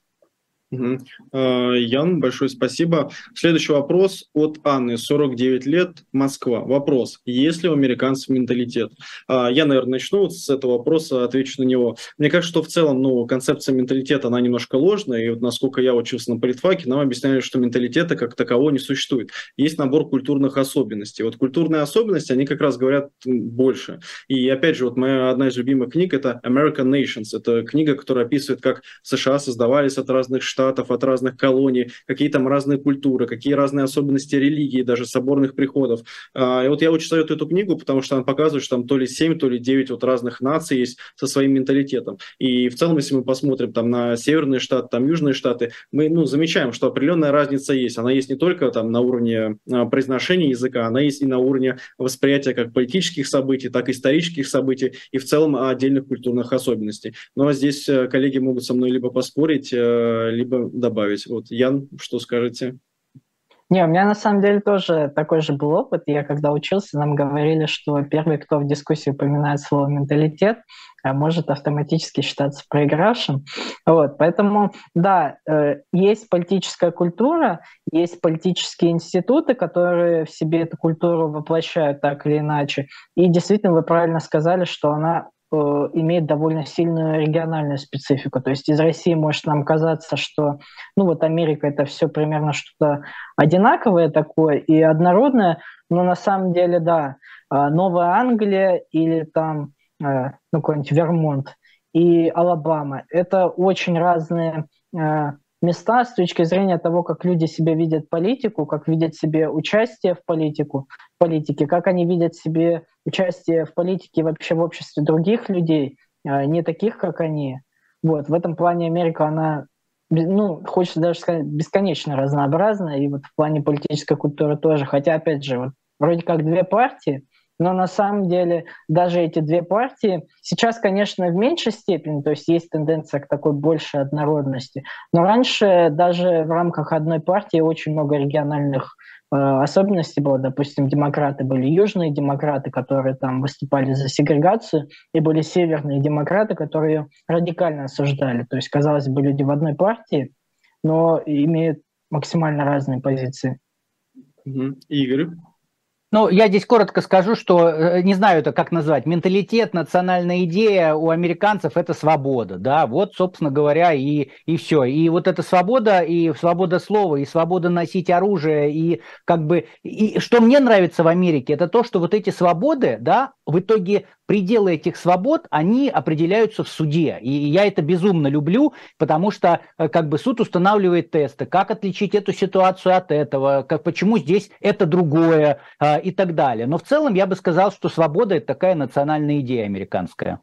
Угу. Ян, большое спасибо. Следующий вопрос от Анны, 49 лет, Москва. Вопрос, есть ли у американцев менталитет? А, я, наверное, начну вот с этого вопроса, отвечу на него. Мне кажется, что в целом ну, концепция менталитета, она немножко ложная, и вот насколько я учился на политфаке, нам объясняли, что менталитета как такового не существует. Есть набор культурных особенностей. Вот культурные особенности, они как раз говорят больше. И опять же, вот моя одна из любимых книг – это American Nations. Это книга, которая описывает, как США создавались от разных штатов, штатов, от разных колоний, какие там разные культуры, какие разные особенности религии, даже соборных приходов. А, и вот я очень советую эту книгу, потому что она показывает, что там то ли 7, то ли 9 вот разных наций есть со своим менталитетом. И в целом, если мы посмотрим там на северные штаты, там южные штаты, мы ну, замечаем, что определенная разница есть. Она есть не только там на уровне а, произношения языка, она есть и на уровне восприятия как политических событий, так и исторических событий, и в целом отдельных культурных особенностей. Но здесь э, коллеги могут со мной либо поспорить, э, либо бы добавить. Вот, Ян, что скажете? Не, у меня на самом деле тоже такой же был опыт. Я когда учился, нам говорили, что первый, кто в дискуссии упоминает слово «менталитет», а может автоматически считаться проигравшим. Вот, поэтому, да, э, есть политическая культура, есть политические институты, которые в себе эту культуру воплощают так или иначе. И действительно, вы правильно сказали, что она имеет довольно сильную региональную специфику. То есть из России может нам казаться, что ну вот Америка это все примерно что-то одинаковое такое и однородное, но на самом деле, да, э, Новая Англия или там э, ну, какой-нибудь Вермонт и Алабама – это очень разные э, места с точки зрения того, как люди себе видят политику, как видят себе участие в политику, политике, как они видят себе участие в политике вообще в обществе других людей, а, не таких, как они. Вот, в этом плане Америка, она, ну, хочется даже сказать, бесконечно разнообразна, и вот в плане политической культуры тоже. Хотя, опять же, вот, вроде как две партии, но на самом деле даже эти две партии сейчас, конечно, в меньшей степени, то есть есть тенденция к такой большей однородности, но раньше даже в рамках одной партии очень много региональных э, особенностей было. Допустим, демократы были южные демократы, которые там выступали за сегрегацию, и были северные демократы, которые радикально осуждали. То есть, казалось бы, люди в одной партии, но имеют максимально разные позиции. Игорь? Ну, я здесь коротко скажу, что, э, не знаю это как назвать, менталитет, национальная идея у американцев – это свобода, да, вот, собственно говоря, и, и все. И вот эта свобода, и свобода слова, и свобода носить оружие, и как бы, и что мне нравится в Америке, это то, что вот эти свободы, да, в итоге пределы этих свобод, они определяются в суде. И я это безумно люблю, потому что э, как бы суд устанавливает тесты, как отличить эту ситуацию от этого, как, почему здесь это другое э, и так далее. Но в целом я бы сказал, что свобода – это такая национальная идея американская.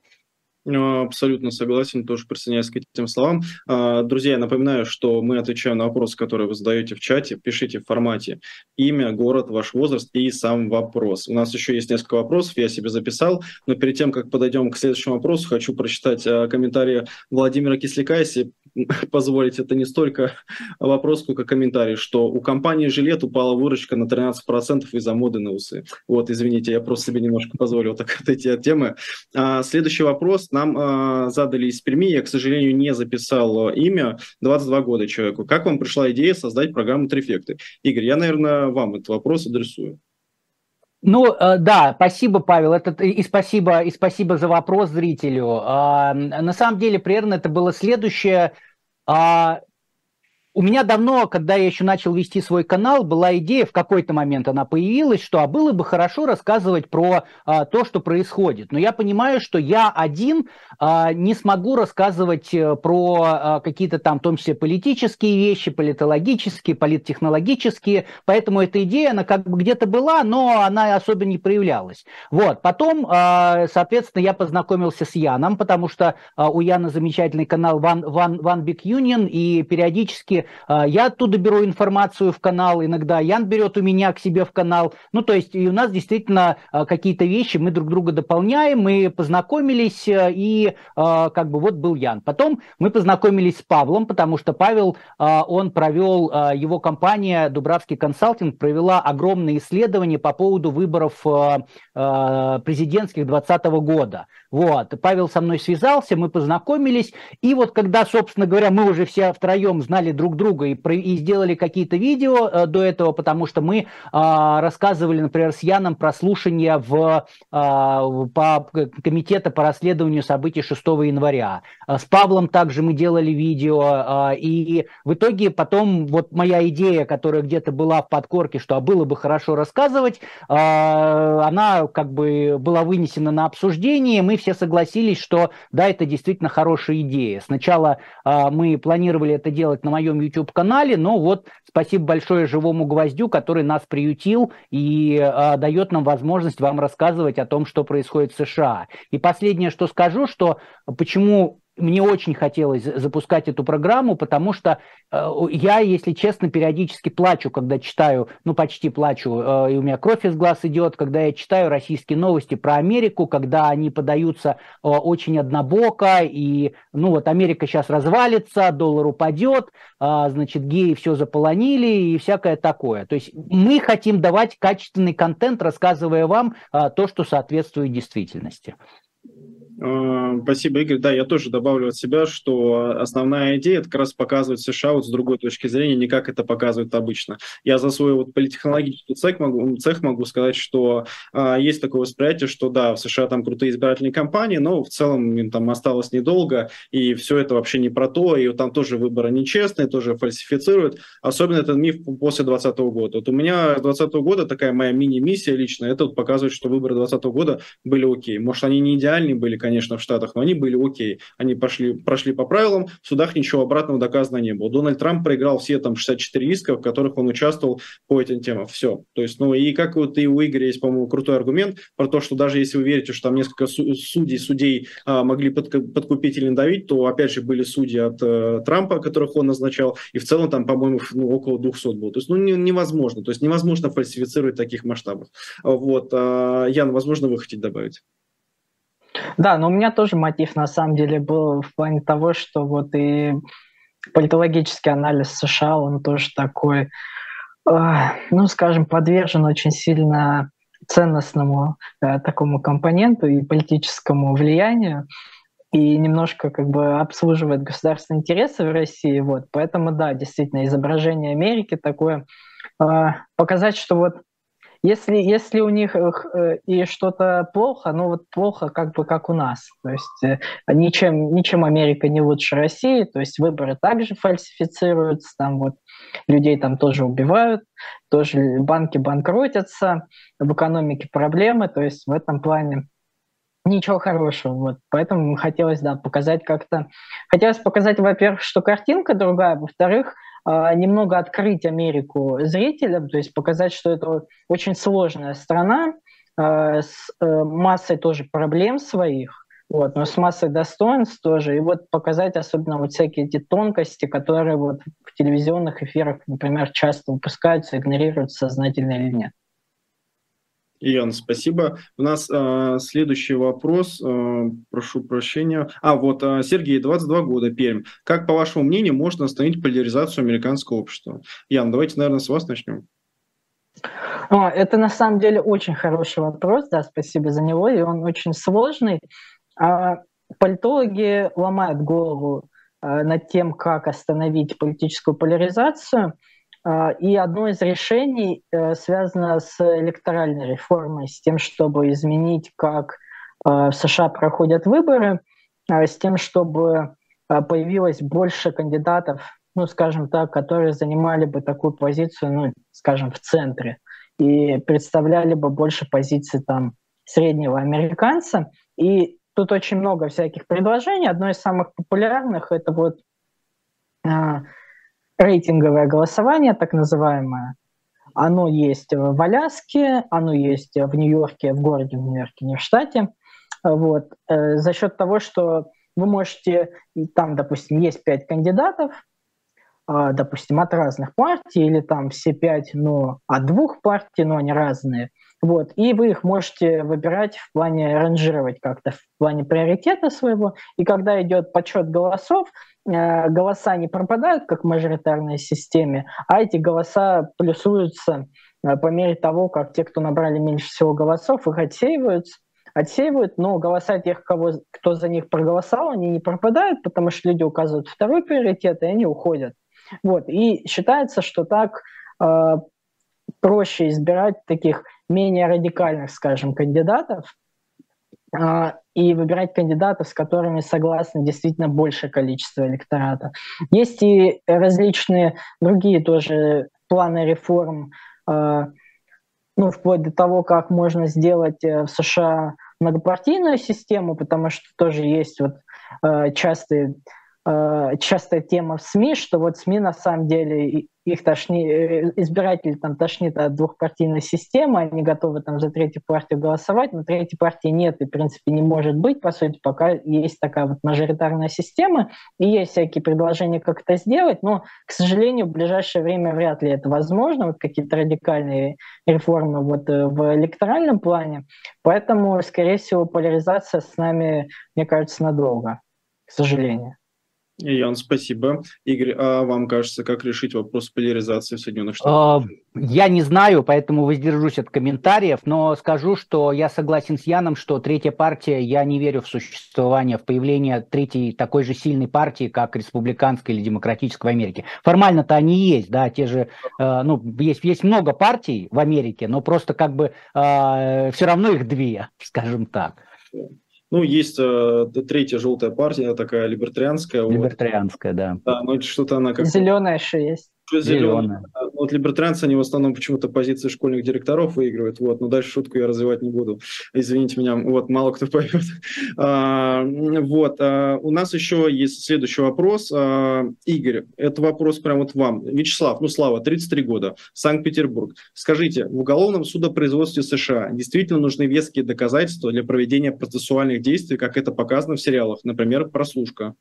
Ну, абсолютно согласен, тоже присоединяюсь к этим словам. А, друзья, напоминаю, что мы отвечаем на вопросы, которые вы задаете в чате. Пишите в формате имя, город, ваш возраст и сам вопрос. У нас еще есть несколько вопросов, я себе записал, но перед тем, как подойдем к следующему вопросу, хочу прочитать а, комментарии Владимира Кисляка, если позволить, это не столько вопрос, сколько комментарий, что у компании «Жилет» упала выручка на 13% из-за моды на усы. Вот, извините, я просто себе немножко позволил так отойти от темы. А, следующий вопрос нам э, задали из Перми, я, к сожалению, не записал а, имя, 22 года человеку. Как вам пришла идея создать программу «Трефекты»? Игорь, я, наверное, вам этот вопрос адресую. Ну, э, да, спасибо, Павел, это, и, спасибо, и спасибо за вопрос зрителю. Э, на самом деле, примерно это было следующее. У меня давно, когда я еще начал вести свой канал, была идея, в какой-то момент она появилась, что а было бы хорошо рассказывать про а, то, что происходит. Но я понимаю, что я один а, не смогу рассказывать э, про а, какие-то там, в том числе, политические вещи, политологические, политтехнологические. Поэтому эта идея, она как бы где-то была, но она особо не проявлялась. Вот. Потом, а, соответственно, я познакомился с Яном, потому что а, у Яна замечательный канал One, One, One Big Union, и периодически я оттуда беру информацию в канал, иногда Ян берет у меня к себе в канал. Ну, то есть и у нас действительно а, какие-то вещи мы друг друга дополняем, мы познакомились, э, и а, как бы вот был Ян. Потом мы познакомились с Павлом, потому что Павел, он провел, его компания Дубравский консалтинг провела огромные исследования по поводу выборов президентских 2020 года. Вот, Павел со мной связался, мы познакомились, и вот когда, собственно говоря, мы уже все втроем знали друг друга и, и сделали какие-то видео э, до этого, потому что мы э, рассказывали, например, с Яном про слушания в, э, по комитета по расследованию событий 6 января. Э, с Павлом также мы делали видео, э, и в итоге потом вот моя идея, которая где-то была в подкорке, что а было бы хорошо рассказывать, э, она как бы была вынесена на обсуждение, мы все согласились, что да, это действительно хорошая идея. Сначала э, мы планировали это делать на моем YouTube-канале, но вот спасибо большое живому гвоздю, который нас приютил и э, дает нам возможность вам рассказывать о том, что происходит в США. И последнее, что скажу, что почему мне очень хотелось запускать эту программу, потому что э, я, если честно, периодически плачу, когда читаю, ну почти плачу, э, и у меня кровь из глаз идет, когда я читаю российские новости про Америку, когда они подаются э, очень однобоко, и, ну вот, Америка сейчас развалится, доллар упадет, э, значит, геи все заполонили и всякое такое. То есть мы хотим давать качественный контент, рассказывая вам э, то, что соответствует действительности. А, спасибо, Игорь. Да, я тоже добавлю от себя, что основная идея это как раз показывать США вот с другой точки зрения, не как это показывают обычно. Я за свой вот политтехнологический цех могу, цех могу сказать, что а, есть такое восприятие, что да, в США там крутые избирательные кампании, но в целом им там осталось недолго, и все это вообще не про то, и там тоже выборы нечестные, тоже фальсифицируют. Особенно этот миф после 2020 года. Вот у меня с 2020 года такая моя мини-миссия личная, это вот показывает, что выборы 2020 года были окей. Может, они не идеальные были, конечно, в Штатах, но они были окей. Они пошли, прошли по правилам, в судах ничего обратного доказано не было. Дональд Трамп проиграл все там 64 иска, в которых он участвовал по этим темам. Все. То есть, ну и как вот и у Игоря есть, по-моему, крутой аргумент про то, что даже если вы верите, что там несколько судей, судей а, могли подкупить или надавить, то опять же были судьи от э, Трампа, которых он назначал, и в целом там, по-моему, ну, около 200 было. То есть, ну, не, невозможно. То есть невозможно фальсифицировать таких масштабах. Вот. А, Ян, возможно, вы хотите добавить? Да, но у меня тоже мотив на самом деле был в плане того, что вот и политологический анализ США, он тоже такой, ну, скажем, подвержен очень сильно ценностному э, такому компоненту и политическому влиянию и немножко как бы обслуживает государственные интересы в России. Вот. Поэтому, да, действительно, изображение Америки такое, э, показать, что вот если, если у них э, и что-то плохо, ну вот плохо как бы как у нас. То есть э, ничем, ничем Америка не лучше России, то есть выборы также фальсифицируются, там вот людей там тоже убивают, тоже банки банкротятся, в экономике проблемы, то есть в этом плане ничего хорошего. Вот. Поэтому хотелось, да, показать как-то... Хотелось показать, во-первых, что картинка другая, во-вторых, немного открыть Америку зрителям, то есть показать, что это очень сложная страна а, с э, массой тоже проблем своих, вот, но с массой достоинств тоже, и вот показать особенно вот всякие эти тонкости, которые вот в телевизионных эфирах, например, часто упускаются, игнорируются сознательно или нет. Ян, спасибо. У нас э, следующий вопрос, э, прошу прощения. А, вот, э, Сергей, 22 года, Пермь. Как, по вашему мнению, можно остановить поляризацию американского общества? Ян, давайте, наверное, с вас начнем. О, это на самом деле очень хороший вопрос, да, спасибо за него, и он очень сложный. А, политологи ломают голову а, над тем, как остановить политическую поляризацию – и одно из решений э, связано с электоральной реформой, с тем, чтобы изменить, как э, в США проходят выборы, а, с тем, чтобы э, появилось больше кандидатов, ну, скажем так, которые занимали бы такую позицию, ну, скажем, в центре и представляли бы больше позиций там среднего американца. И тут очень много всяких предложений. Одно из самых популярных это вот а, рейтинговое голосование, так называемое, оно есть в Аляске, оно есть в Нью-Йорке, в городе в Нью-Йорке, не в штате. Вот. Э, за счет того, что вы можете, там, допустим, есть пять кандидатов, а, допустим, от разных партий, или там все пять, но от двух партий, но они разные. Вот. И вы их можете выбирать в плане ранжировать как-то, в плане приоритета своего. И когда идет подсчет голосов, голоса не пропадают, как в мажоритарной системе, а эти голоса плюсуются э, по мере того, как те, кто набрали меньше всего голосов, их отсеиваются, отсеивают, но голоса тех, кого, кто за них проголосовал, они не пропадают, потому что люди указывают второй приоритет, и они уходят. Вот. И считается, что так э, проще избирать таких менее радикальных, скажем, кандидатов, и выбирать кандидатов, с которыми согласно действительно большее количество электората. Есть и различные другие тоже планы реформ, а, ну, вплоть до того, как можно сделать э, в США многопартийную систему, потому что тоже есть вот э, частые Э, частая тема в СМИ, что вот СМИ на самом деле их тошни, э, избиратели там тошнит от двухпартийной системы, они готовы там за третью партию голосовать, но третьей партии нет и, в принципе, не может быть, по сути, пока есть такая вот мажоритарная система, и есть всякие предложения, как это сделать, но, к сожалению, в ближайшее время вряд ли это возможно, вот какие-то радикальные реформы вот э, в электоральном плане, поэтому, скорее всего, поляризация с нами, мне кажется, надолго, к сожалению. Ян, спасибо. Игорь, а вам кажется, как решить вопрос поляризации в Соединенных Штатах? А, я не знаю, поэтому воздержусь от комментариев, но скажу, что я согласен с Яном, что третья партия, я не верю в существование, в появление третьей такой же сильной партии, как республиканская или демократическая в Америке. Формально-то они есть, да, те же, э, ну, есть, есть много партий в Америке, но просто как бы э, все равно их две, скажем так. Ну, есть э, третья желтая партия, такая либертарианская. Либертарианская, вот. да. Да, но что-то она как Зеленая еще есть зеленая. Вот либертарианцы, они в основном почему-то позиции школьных директоров выигрывают. Вот, но дальше шутку я развивать не буду. Извините меня, вот, мало кто поймет. А, вот, а, у нас еще есть следующий вопрос. А, Игорь, это вопрос прям вот вам. Вячеслав, ну, Слава, 33 года, Санкт-Петербург. Скажите, в уголовном судопроизводстве США действительно нужны веские доказательства для проведения процессуальных действий, как это показано в сериалах, например, «Прослушка»?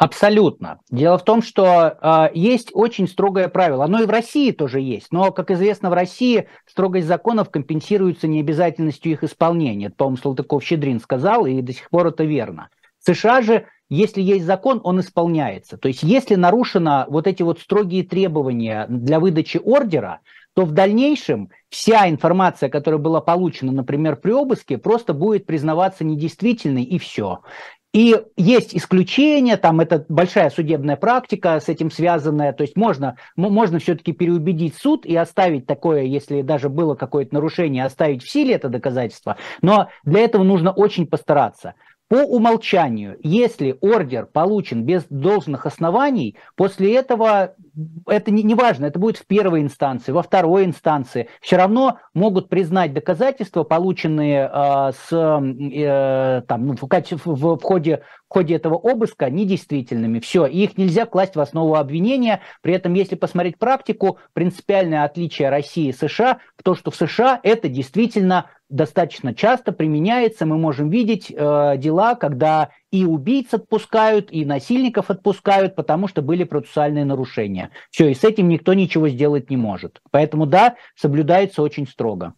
Абсолютно. Дело в том, что э, есть очень строгое правило. Оно и в России тоже есть. Но, как известно, в России строгость законов компенсируется необязательностью их исполнения. Это, по-моему, Салтыков-Щедрин сказал, и до сих пор это верно. В США же, если есть закон, он исполняется. То есть, если нарушено вот эти вот строгие требования для выдачи ордера, то в дальнейшем вся информация, которая была получена, например, при обыске, просто будет признаваться недействительной и все. И есть исключения, там это большая судебная практика с этим связанная, то есть можно, можно все-таки переубедить суд и оставить такое, если даже было какое-то нарушение, оставить в силе это доказательство, но для этого нужно очень постараться. По умолчанию, если ордер получен без должных оснований, после этого это не, не важно, это будет в первой инстанции, во второй инстанции, все равно могут признать доказательства, полученные э, с, э, там, ну, в, в, в, ходе, в ходе этого обыска, недействительными. Все, и их нельзя класть в основу обвинения. При этом, если посмотреть практику, принципиальное отличие России и США в том, что в США это действительно достаточно часто применяется. Мы можем видеть э, дела, когда и убийц отпускают, и насильников отпускают, потому что были процессуальные нарушения. Все, и с этим никто ничего сделать не может. Поэтому да, соблюдается очень строго.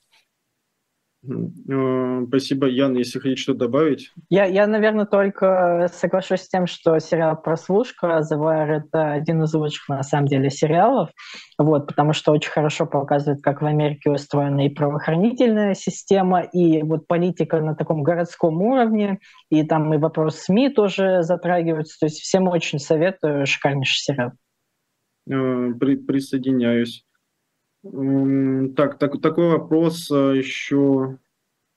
Э, спасибо, Ян. Если хотите что добавить. Я, я, наверное, только соглашусь с тем, что сериал «Прослушка» The Wire — это один из лучших, на самом деле, сериалов, вот, потому что очень хорошо показывает, как в Америке устроена и правоохранительная система, и вот политика на таком городском уровне, и там и вопрос СМИ тоже затрагивается. То есть всем очень советую, шикарнейший сериал. Э, при, присоединяюсь. Так, так, такой вопрос а, еще.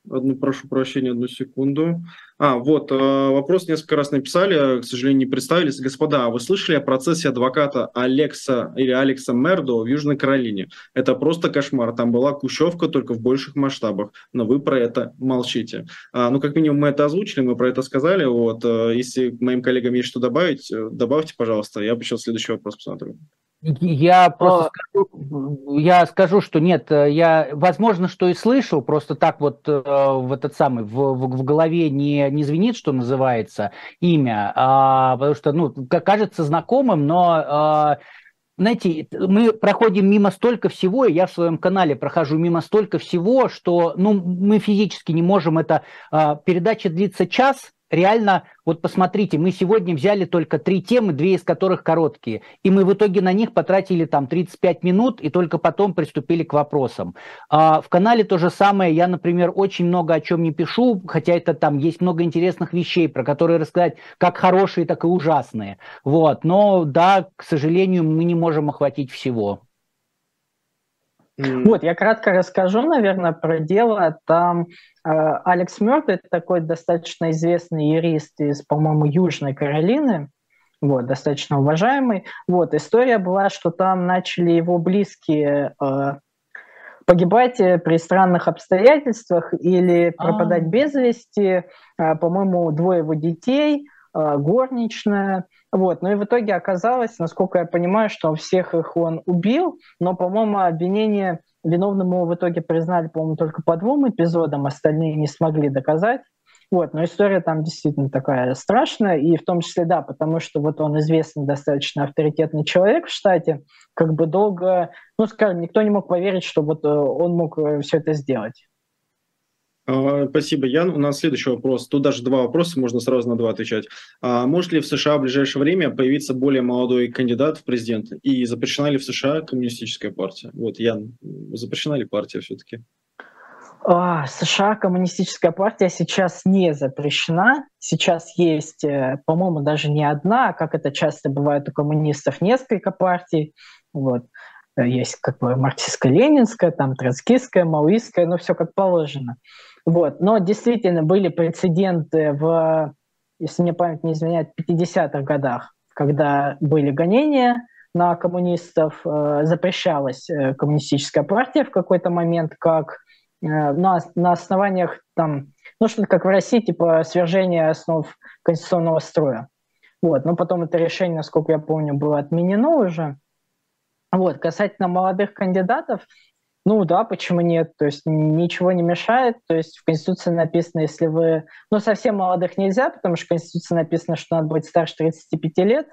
Одну, прошу прощения, одну секунду. А, вот, э, вопрос несколько раз написали, к сожалению, не представились. Господа, а вы слышали о процессе адвоката Алекса или Алекса Мердо в Южной Каролине? Это просто кошмар. Там была кущевка только в больших масштабах, но вы про это молчите. А, ну, как минимум, мы это озвучили, мы про это сказали. Вот, э, если моим коллегам есть что добавить, э, добавьте, пожалуйста. Я бы сейчас следующий вопрос посмотрю. Я просто скажу, я скажу, что нет, я, возможно, что и слышал, просто так вот э, в этот самый, в, в, в голове не, не звенит, что называется, имя, а, потому что, ну, кажется знакомым, но а, знаете, мы проходим мимо столько всего, и я в своем канале прохожу мимо столько всего, что ну, мы физически не можем это... А, передача длится час, реально, вот посмотрите, мы сегодня взяли только три темы, две из которых короткие, и мы в итоге на них потратили там 35 минут, и только потом приступили к вопросам. А в канале то же самое, я, например, очень много о чем не пишу, хотя это там есть много интересных вещей, про которые рассказать как хорошие, так и ужасные. Вот, но да, к сожалению, мы не можем охватить всего. Вот, я кратко расскажу, наверное, про дело. Там э, Алекс Мёрд, это такой достаточно известный юрист из, по-моему, Южной Каролины, вот, достаточно уважаемый. Вот, история была, что там начали его близкие э, погибать при странных обстоятельствах или пропадать А-а-а. без вести. Э, по-моему, двое его детей, э, горничная. Вот. Ну и в итоге оказалось, насколько я понимаю, что всех их он убил, но, по-моему, обвинение виновным его в итоге признали, по-моему, только по двум эпизодам, остальные не смогли доказать. Вот, но история там действительно такая страшная, и в том числе, да, потому что вот он известный достаточно авторитетный человек в штате, как бы долго, ну, скажем, никто не мог поверить, что вот э, он мог э, все это сделать. А, спасибо, Ян. У нас следующий вопрос. Тут даже два вопроса, можно сразу на два отвечать. А может ли в США в ближайшее время появиться более молодой кандидат в президенты? И запрещена ли в США коммунистическая партия? Вот, Ян, запрещена ли партия все-таки? А, США коммунистическая партия сейчас не запрещена. Сейчас есть, э, по-моему, даже не одна, как это часто бывает у коммунистов, несколько партий. Вот. Э, есть как бы марксистско-ленинская, там троцкистская, маоистская, ну все как положено. Вот. Но действительно были прецеденты в, если мне память не изменяет, 50-х годах, когда были гонения на коммунистов, э, запрещалась э, коммунистическая партия в какой-то момент как э, на, на основаниях там, ну что как в России, типа свержения основ конституционного строя. Вот. Но потом это решение, насколько я помню, было отменено уже. Вот. Касательно молодых кандидатов, ну да, почему нет? То есть ничего не мешает. То есть в Конституции написано, если вы... Ну, совсем молодых нельзя, потому что в Конституции написано, что надо быть старше 35 лет.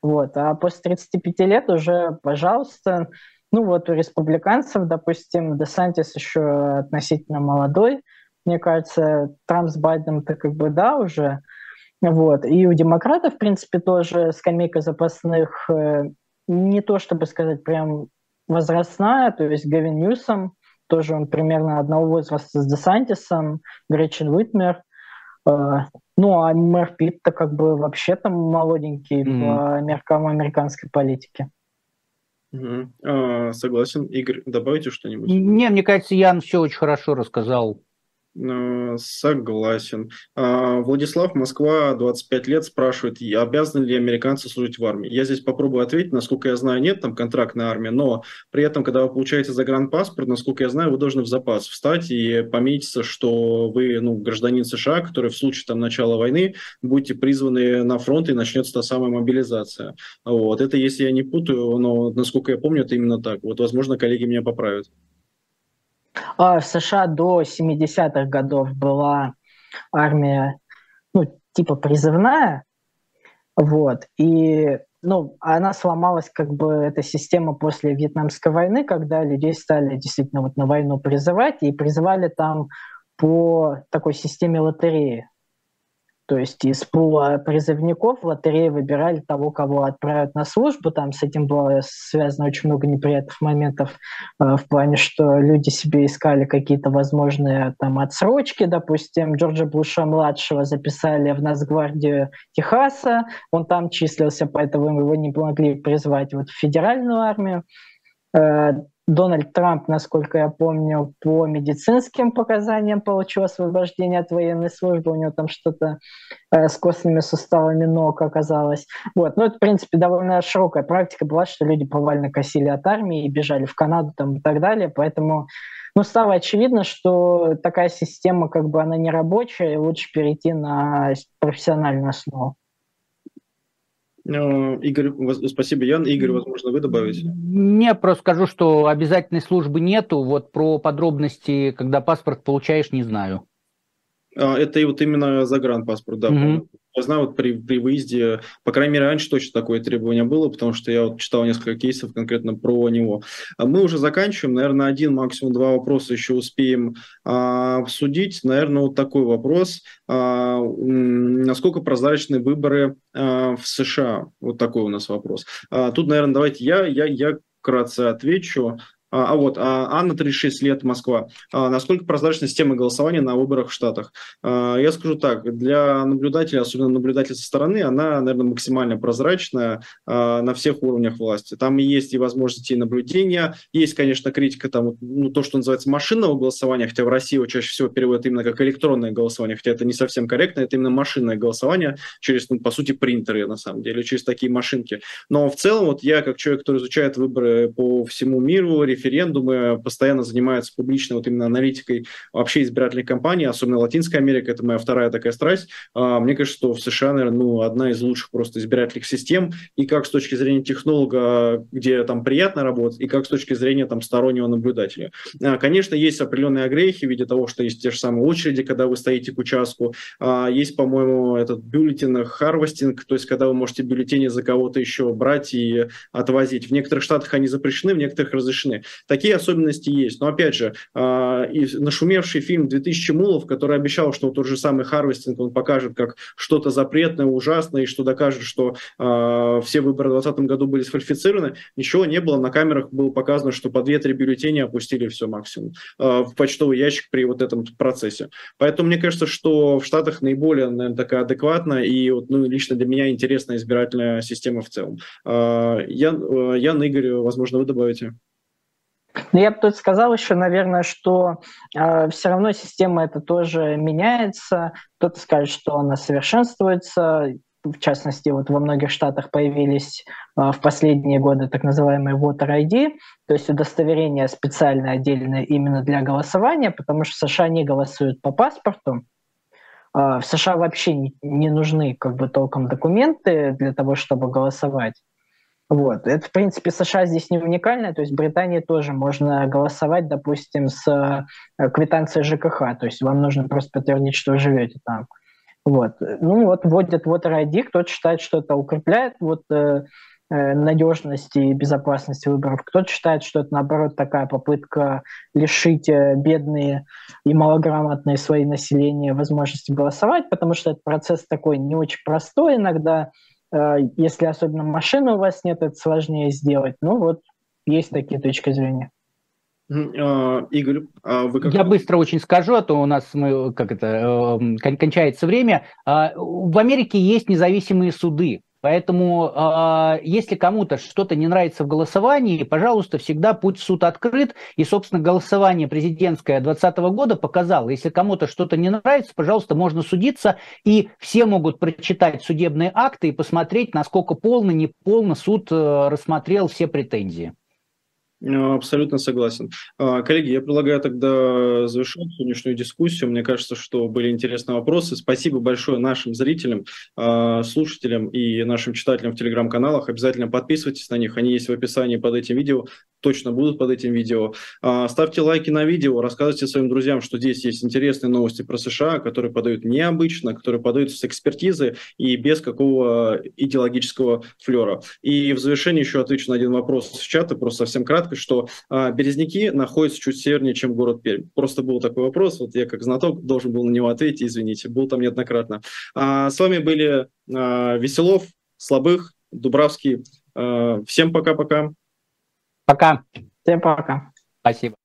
Вот. А после 35 лет уже, пожалуйста, ну вот у республиканцев, допустим, Десантис еще относительно молодой. Мне кажется, Трамп с Байденом-то как бы да уже. Вот. И у демократов, в принципе, тоже скамейка запасных э, не то, чтобы сказать прям возрастная, то есть Гевин Ньюсом, тоже он примерно одного возраста с Десантисом, Гречин Уитмер. Э, ну, а мэр Питт-то как бы вообще там молоденький mm-hmm. по меркам американской политики. Mm-hmm. А, согласен. Игорь, добавите что-нибудь? Не, мне кажется, Ян все очень хорошо рассказал. Э, согласен. А, Владислав, Москва, 25 лет, спрашивает, обязаны ли американцы служить в армии. Я здесь попробую ответить, насколько я знаю, нет там контрактной армии, но при этом, когда вы получаете загранпаспорт, насколько я знаю, вы должны в запас встать и пометиться, что вы ну, гражданин США, который в случае там, начала войны будете призваны на фронт и начнется та самая мобилизация. Вот. Это если я не путаю, но насколько я помню, это именно так. Вот, возможно, коллеги меня поправят. А в США до 70-х годов была армия, ну, типа призывная, вот, и ну, она сломалась, как бы, эта система после Вьетнамской войны, когда людей стали действительно вот на войну призывать, и призывали там по такой системе лотереи. То есть из пула призывников в лотерее выбирали того, кого отправят на службу. Там с этим было связано очень много неприятных моментов э, в плане, что люди себе искали какие-то возможные там отсрочки. Допустим, Джорджа Буша-младшего записали в Нацгвардию Техаса. Он там числился, поэтому его не могли призвать вот в федеральную армию. Дональд Трамп, насколько я помню, по медицинским показаниям получил освобождение от военной службы. У него там что-то э, с костными суставами ног оказалось. Вот. Ну, это, в принципе, довольно широкая практика была, что люди повально косили от армии и бежали в Канаду там, и так далее. Поэтому ну, стало очевидно, что такая система, как бы, она не рабочая, и лучше перейти на профессиональную основу. Э, Игорь, спасибо, Ян. Игорь, возможно, вы добавите? Не, просто скажу, что обязательной службы нету. Вот про подробности, когда паспорт получаешь, не знаю. А, это и вот именно загранпаспорт, да. Mm-hmm. Я знаю, вот при, при выезде, по крайней мере, раньше точно такое требование было, потому что я вот читал несколько кейсов конкретно про него. А мы уже заканчиваем, наверное, один, максимум два вопроса еще успеем а, обсудить. Наверное, вот такой вопрос. А, насколько прозрачны выборы а, в США? Вот такой у нас вопрос. А, тут, наверное, давайте я, я, я вкратце отвечу. А, а вот, а Анна, 36 лет, Москва. А, насколько прозрачна система голосования на выборах в Штатах? А, я скажу так, для наблюдателя, особенно наблюдателя со стороны, она, наверное, максимально прозрачная а, на всех уровнях власти. Там есть и возможности наблюдения, есть, конечно, критика, там, ну, то, что называется машинного голосования, хотя в России его чаще всего переводят именно как электронное голосование, хотя это не совсем корректно, это именно машинное голосование через, ну, по сути, принтеры, на самом деле, через такие машинки. Но в целом, вот я, как человек, который изучает выборы по всему миру, постоянно занимается публичной вот именно аналитикой вообще избирательных кампаний, особенно Латинская Америка, это моя вторая такая страсть. А, мне кажется, что в США, наверное, ну, одна из лучших просто избирательных систем, и как с точки зрения технолога, где там приятно работать, и как с точки зрения там стороннего наблюдателя. А, конечно, есть определенные огрехи в виде того, что есть те же самые очереди, когда вы стоите к участку, а, есть, по-моему, этот бюллетень harvesting, то есть когда вы можете бюллетени за кого-то еще брать и отвозить. В некоторых штатах они запрещены, в некоторых разрешены. Такие особенности есть. Но опять же, э, и нашумевший фильм «2000 мулов», который обещал, что тот же самый Харвестинг, он покажет как что-то запретное, ужасное, и что докажет, что э, все выборы в 2020 году были сфальсифицированы, ничего не было. На камерах было показано, что по 2-3 бюллетени опустили все максимум э, в почтовый ящик при вот этом процессе. Поэтому мне кажется, что в Штатах наиболее, наверное, такая адекватная и вот, ну, лично для меня интересная избирательная система в целом. Э, я, э, Ян, Игорь, возможно, вы добавите. Ну, я бы тут сказал еще, наверное, что э, все равно система это тоже меняется. Кто-то скажет, что она совершенствуется. В частности, вот во многих штатах появились э, в последние годы так называемые Voter ID, то есть удостоверение специальное, отдельное именно для голосования, потому что в США не голосуют по паспорту. Э, в США вообще не, не нужны как бы толком документы для того, чтобы голосовать. Вот. Это, в принципе, США здесь не уникально, то есть в Британии тоже можно голосовать, допустим, с э, квитанцией ЖКХ, то есть вам нужно просто подтвердить, что вы живете там. Вот. Ну вот вводят Voter ID, кто-то считает, что это укрепляет вот, э, э, надежность и безопасность выборов, кто-то считает, что это, наоборот, такая попытка лишить э, бедные и малограмотные свои населения возможности голосовать, потому что этот процесс такой не очень простой иногда, если особенно машины у вас нет, это сложнее сделать. Ну вот, есть такие точки зрения. А, Игорь, а вы как... Я быстро очень скажу, а то у нас мы, как это, э, кончается время. А, в Америке есть независимые суды. Поэтому, э, если кому-то что-то не нравится в голосовании, пожалуйста, всегда путь в суд открыт. И, собственно, голосование президентское 2020 года показало, если кому-то что-то не нравится, пожалуйста, можно судиться, и все могут прочитать судебные акты и посмотреть, насколько полно, неполно суд э, рассмотрел все претензии. Э, абсолютно согласен. А, коллеги, я предлагаю тогда завершить сегодняшнюю дискуссию. Мне кажется, что были интересные вопросы. Спасибо большое нашим зрителям, а, слушателям и нашим читателям в телеграм-каналах. Обязательно подписывайтесь на них, они есть в описании под этим видео, точно будут под этим видео. А, ставьте лайки на видео, рассказывайте своим друзьям, что здесь есть интересные новости про США, которые подают необычно, которые подают с экспертизы и без какого идеологического флера. И в завершении еще отвечу на один вопрос с чата, просто совсем кратко ремаркой, что а, Березники находятся чуть севернее, чем город Пермь. Просто был такой вопрос, вот я как знаток должен был на него ответить, извините, был там неоднократно. А, с вами были а, Веселов, Слабых, Дубравский. А, всем пока-пока. Пока. Всем пока. Спасибо.